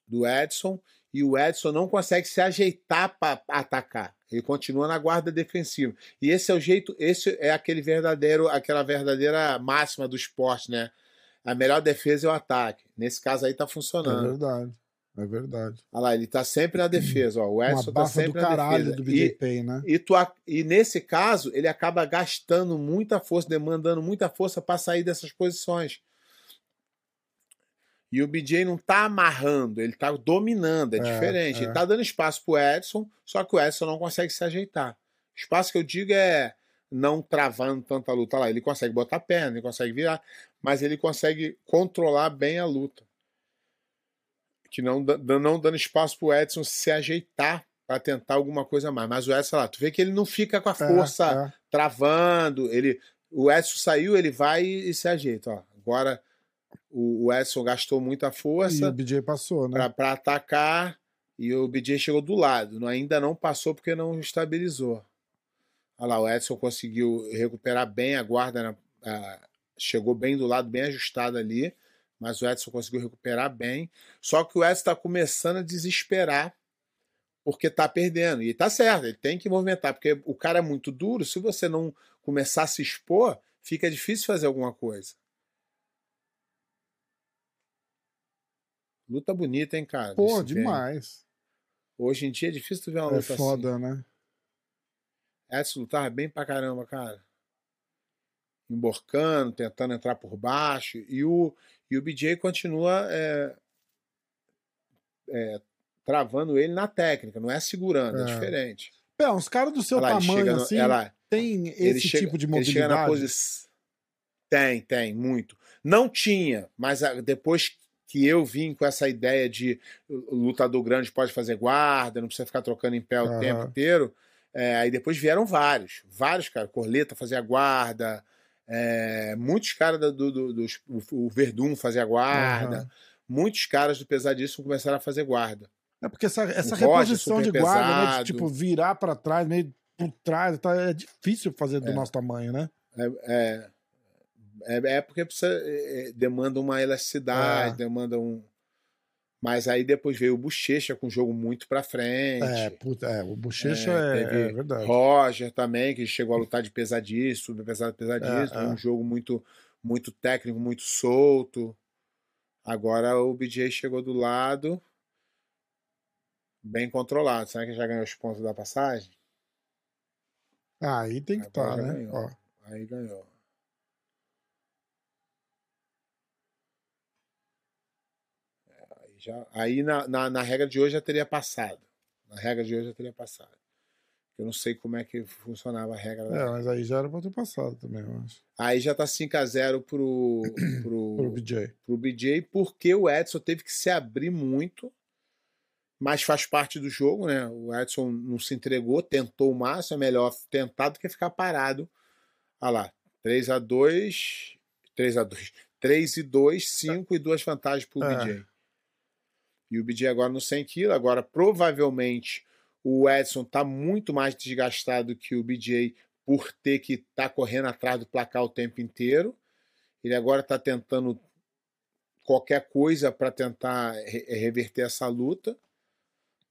do Edson e o Edson não consegue se ajeitar para atacar. Ele continua na guarda defensiva. E esse é o jeito, esse é aquele verdadeiro, aquela verdadeira máxima do esporte, né? A melhor defesa é o ataque. Nesse caso aí tá É funcionando. verdade. É verdade. Olha lá, ele tá sempre na defesa, ó. O Edson tá bafa do sempre na caralho defesa. do BJ Pay, né? e, tu, e nesse caso, ele acaba gastando muita força, demandando muita força para sair dessas posições. E o BJ não tá amarrando, ele tá dominando, é, É, diferente. é. Ele tá dando espaço pro Edson, só que o Edson não consegue se ajeitar. Espaço que eu digo é não travando tanta luta lá. Ele consegue botar a perna, ele consegue virar, mas ele consegue controlar bem a luta. Que não, não dando espaço pro Edson se ajeitar para tentar alguma coisa mais. Mas o Edson lá, tu vê que ele não fica com a força é, é. travando. Ele, o Edson saiu, ele vai e, e se ajeita. Ó. Agora o, o, Edson gastou muita força. E o BJ passou, né? Para atacar. E o BJ chegou do lado. Ainda não passou porque não estabilizou. Olha lá, o Edson conseguiu recuperar bem a guarda, chegou bem do lado, bem ajustado ali, mas o Edson conseguiu recuperar bem. Só que o Edson está começando a desesperar porque está perdendo. E está certo, ele tem que movimentar, porque o cara é muito duro. Se você não começar a se expor, fica difícil fazer alguma coisa. Luta bonita, hein, cara? Pô, demais. Hoje em dia é difícil tu ver uma é luta assim. É foda, né? Edson lutava bem pra caramba, cara. Emborcando, tentando entrar por baixo. E o, e o BJ continua é, é, travando ele na técnica, não é segurando, é, é diferente. É, uns caras do seu ela tamanho, no, assim, ela, tem esse chega, tipo de mobilidade? Ele chega na posição... Tem, tem, muito. Não tinha, mas depois que eu vim com essa ideia de lutador grande pode fazer guarda, não precisa ficar trocando em pé o uhum. tempo inteiro, é, aí depois vieram vários, vários, cara. Corleta fazia guarda, é, muitos caras do, do, do, o Verdun fazia guarda, uhum. muitos caras do pesadíssimo começaram a fazer guarda. É porque essa, essa reposição de guarda, né, de, tipo, virar para trás, meio por trás, tá, é difícil fazer do é. nosso tamanho, né? É, é, é, é porque precisa, é, demanda uma elasticidade, é. demanda um, mas aí depois veio o Bochecha com um jogo muito pra frente. É, puta, é o Bochecha é, é, é, verdade. Roger também, que chegou a lutar de pesadíssimo, pesado, pesadíssimo. É, é, um jogo muito, muito técnico, muito solto. Agora o BJ chegou do lado, bem controlado. Será que já ganhou os pontos da passagem? Ah, aí tem que estar, tá, né? Ó. Aí ganhou. Já, aí na, na, na, regra de hoje já teria passado. Na regra de hoje já teria passado. Eu não sei como é que funcionava a regra. É, mas aí já era pra ter passado também, eu acho. Aí já tá 5x0 <coughs> pro, pro, pro BJ. Pro BJ, porque o Edson teve que se abrir muito, mas faz parte do jogo, né? O Edson não se entregou, tentou o máximo, é melhor tentar do que ficar parado. Olha lá, 3x2, 3x2, 3 e 2, 5 e 2 vantagens pro é. BJ. E o BJ agora no 100 kg. Agora, provavelmente, o Edson está muito mais desgastado que o BJ por ter que estar tá correndo atrás do placar o tempo inteiro. Ele agora está tentando qualquer coisa para tentar re reverter essa luta,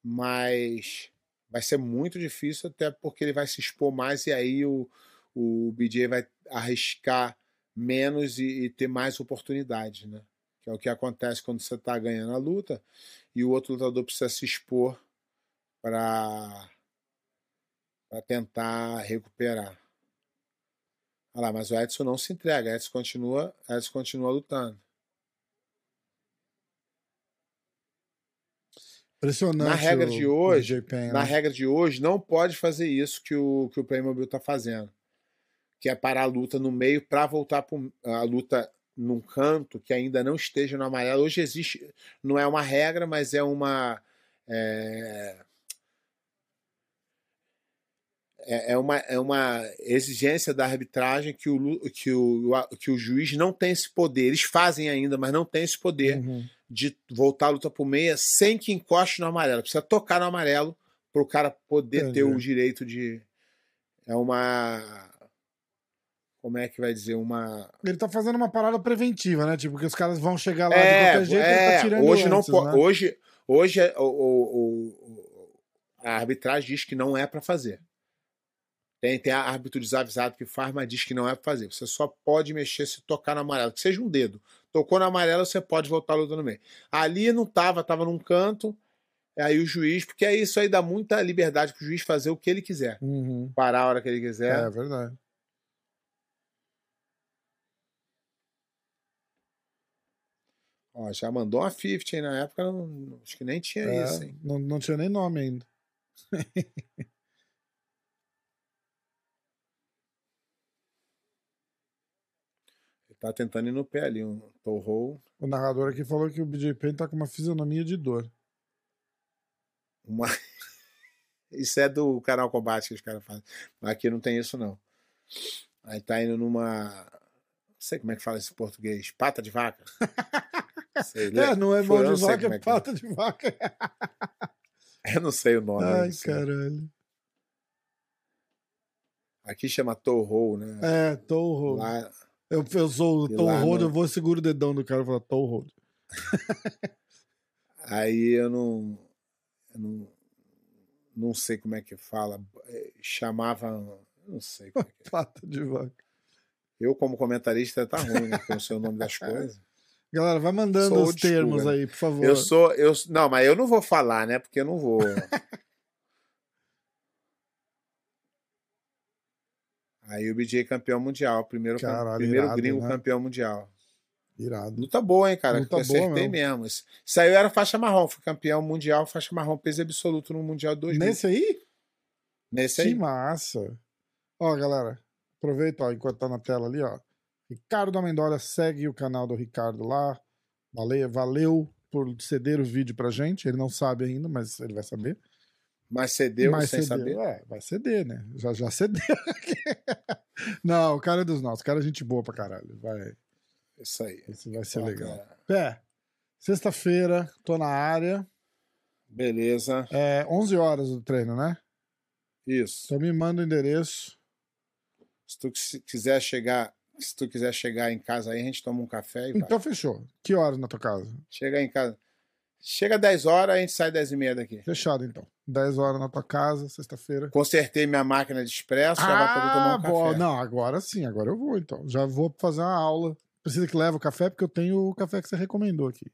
mas vai ser muito difícil, até porque ele vai se expor mais e aí o, o BJ vai arriscar menos e, e ter mais oportunidades, né? Que é o que acontece quando você está ganhando a luta, e o outro lutador precisa se expor para tentar recuperar. Olha lá, mas o Edson não se entrega, Edson continua, Edson continua lutando. Impressionante. Na regra de hoje, na né? regra de hoje, não pode fazer isso que o que o Playmobil está fazendo, que é parar a luta no meio para voltar para a luta num canto que ainda não esteja no amarelo. Hoje existe, não é uma regra, mas é uma. É, é, uma, é uma exigência da arbitragem que o, que, o, que o juiz não tem esse poder. Eles fazem ainda, mas não tem esse poder uhum. de voltar a luta por meia sem que encoste no amarelo. Precisa tocar no amarelo para o cara poder Entendi. ter o direito de. É uma como é que vai dizer, uma. Ele tá fazendo uma parada preventiva, né? Tipo, que os caras vão chegar lá é, de qualquer jeito é, ele tá é, tirando hoje antes, não né? Hoje, hoje é, o, o, o, a arbitragem diz que não é para fazer. Tem, tem árbitro desavisado que faz, mas diz que não é para fazer. Você só pode mexer se tocar no amarelo, que seja um dedo. Tocou no amarelo, você pode voltar a luta no meio. Ali não tava, tava num canto. Aí o juiz, porque é isso aí dá muita liberdade pro juiz fazer o que ele quiser. Uhum. Parar a hora que ele quiser. É verdade. Ó, já mandou a 50, hein? Na época não, acho que nem tinha é, isso, hein? Não, não tinha nem nome ainda. <laughs> Ele tá tentando ir no pé ali, um torrou. O narrador aqui falou que o BJ Penn tá com uma fisionomia de dor. Uma... <laughs> isso é do canal Combate que os caras fazem. Mas aqui não tem isso, não. Aí tá indo numa. Não sei como é que fala isso em português. Pata de vaca. <laughs> É, não é mão de vaca, como é que- pata de vaca. <laughs> Eu não sei o nome. Ai, disso. caralho. Aqui chama Torrou, né? É, toe hold. Lá, Eu, eu sou o hold, no- eu vou segurar o dedão do cara e falar hold. <laughs> aí eu não, eu não. Não sei como é que fala. eh, Chamava. Não sei como é que é. <laughs> Pata de vaca. Eu, como comentarista, tá ruim, né? Com o seu nome das coisas. Galera, vai mandando Sou os old school, termos né? aí, por favor. Eu sou. Eu, não, mas eu não vou falar, né? Porque eu não vou. <laughs> Aí o BJ campeão mundial. Primeiro, Caralho, primeiro irado, gringo né? campeão mundial. Irado. Luta boa, hein, cara? Luta acertei boa mesmo. Isso aí eu era faixa marrom. Fui campeão mundial, faixa marrom, peso absoluto no Mundial 2000. Nesse aí? Nesse Que aí. massa. Ó, galera, aproveita, ó, enquanto tá na tela ali, ó. Ricardo Amendola, segue o canal do Ricardo lá. Valeu, valeu por ceder o vídeo pra gente. Ele não sabe ainda, mas ele vai saber. Mas cedeu mas sem cedeu. saber. É, vai ceder, né? Já, já cedeu. <laughs> não, o cara é dos nossos. O cara é gente boa pra caralho. Vai, Isso aí. isso vai ser legal. cara. Pé, sexta-feira, tô na área. Beleza. É 11 horas do treino, né? Isso. Então me manda o endereço. Se tu quis- quiser chegar, se tu quiser chegar em casa aí, a gente toma um café e vai. Então fechou. Que horas na tua casa? Chega em casa. Chega 10 horas, a gente sai 10 e meia daqui. Fechado, então. 10 horas na tua casa, sexta-feira. Consertei minha máquina de expresso, já vai poder tomar um café. Ah, boa. Não, agora sim, agora eu vou, então. Já vou fazer uma aula. Precisa que leve o café, porque eu tenho o café que você recomendou aqui.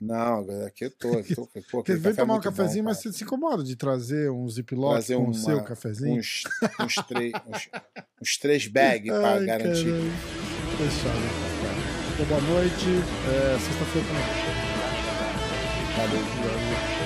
Não, aqui eu tô. eu tô pô, vem café é tomar um muito bom, cafezinho, mas cara. você se incomoda de trazer um ziplock Trazer com o seu cafezinho? uns, uns, três, uns, uns três bags pra Ai, garantir. Fechado. Então, boa noite. É, sexta-feira também. Valeu. Valeu.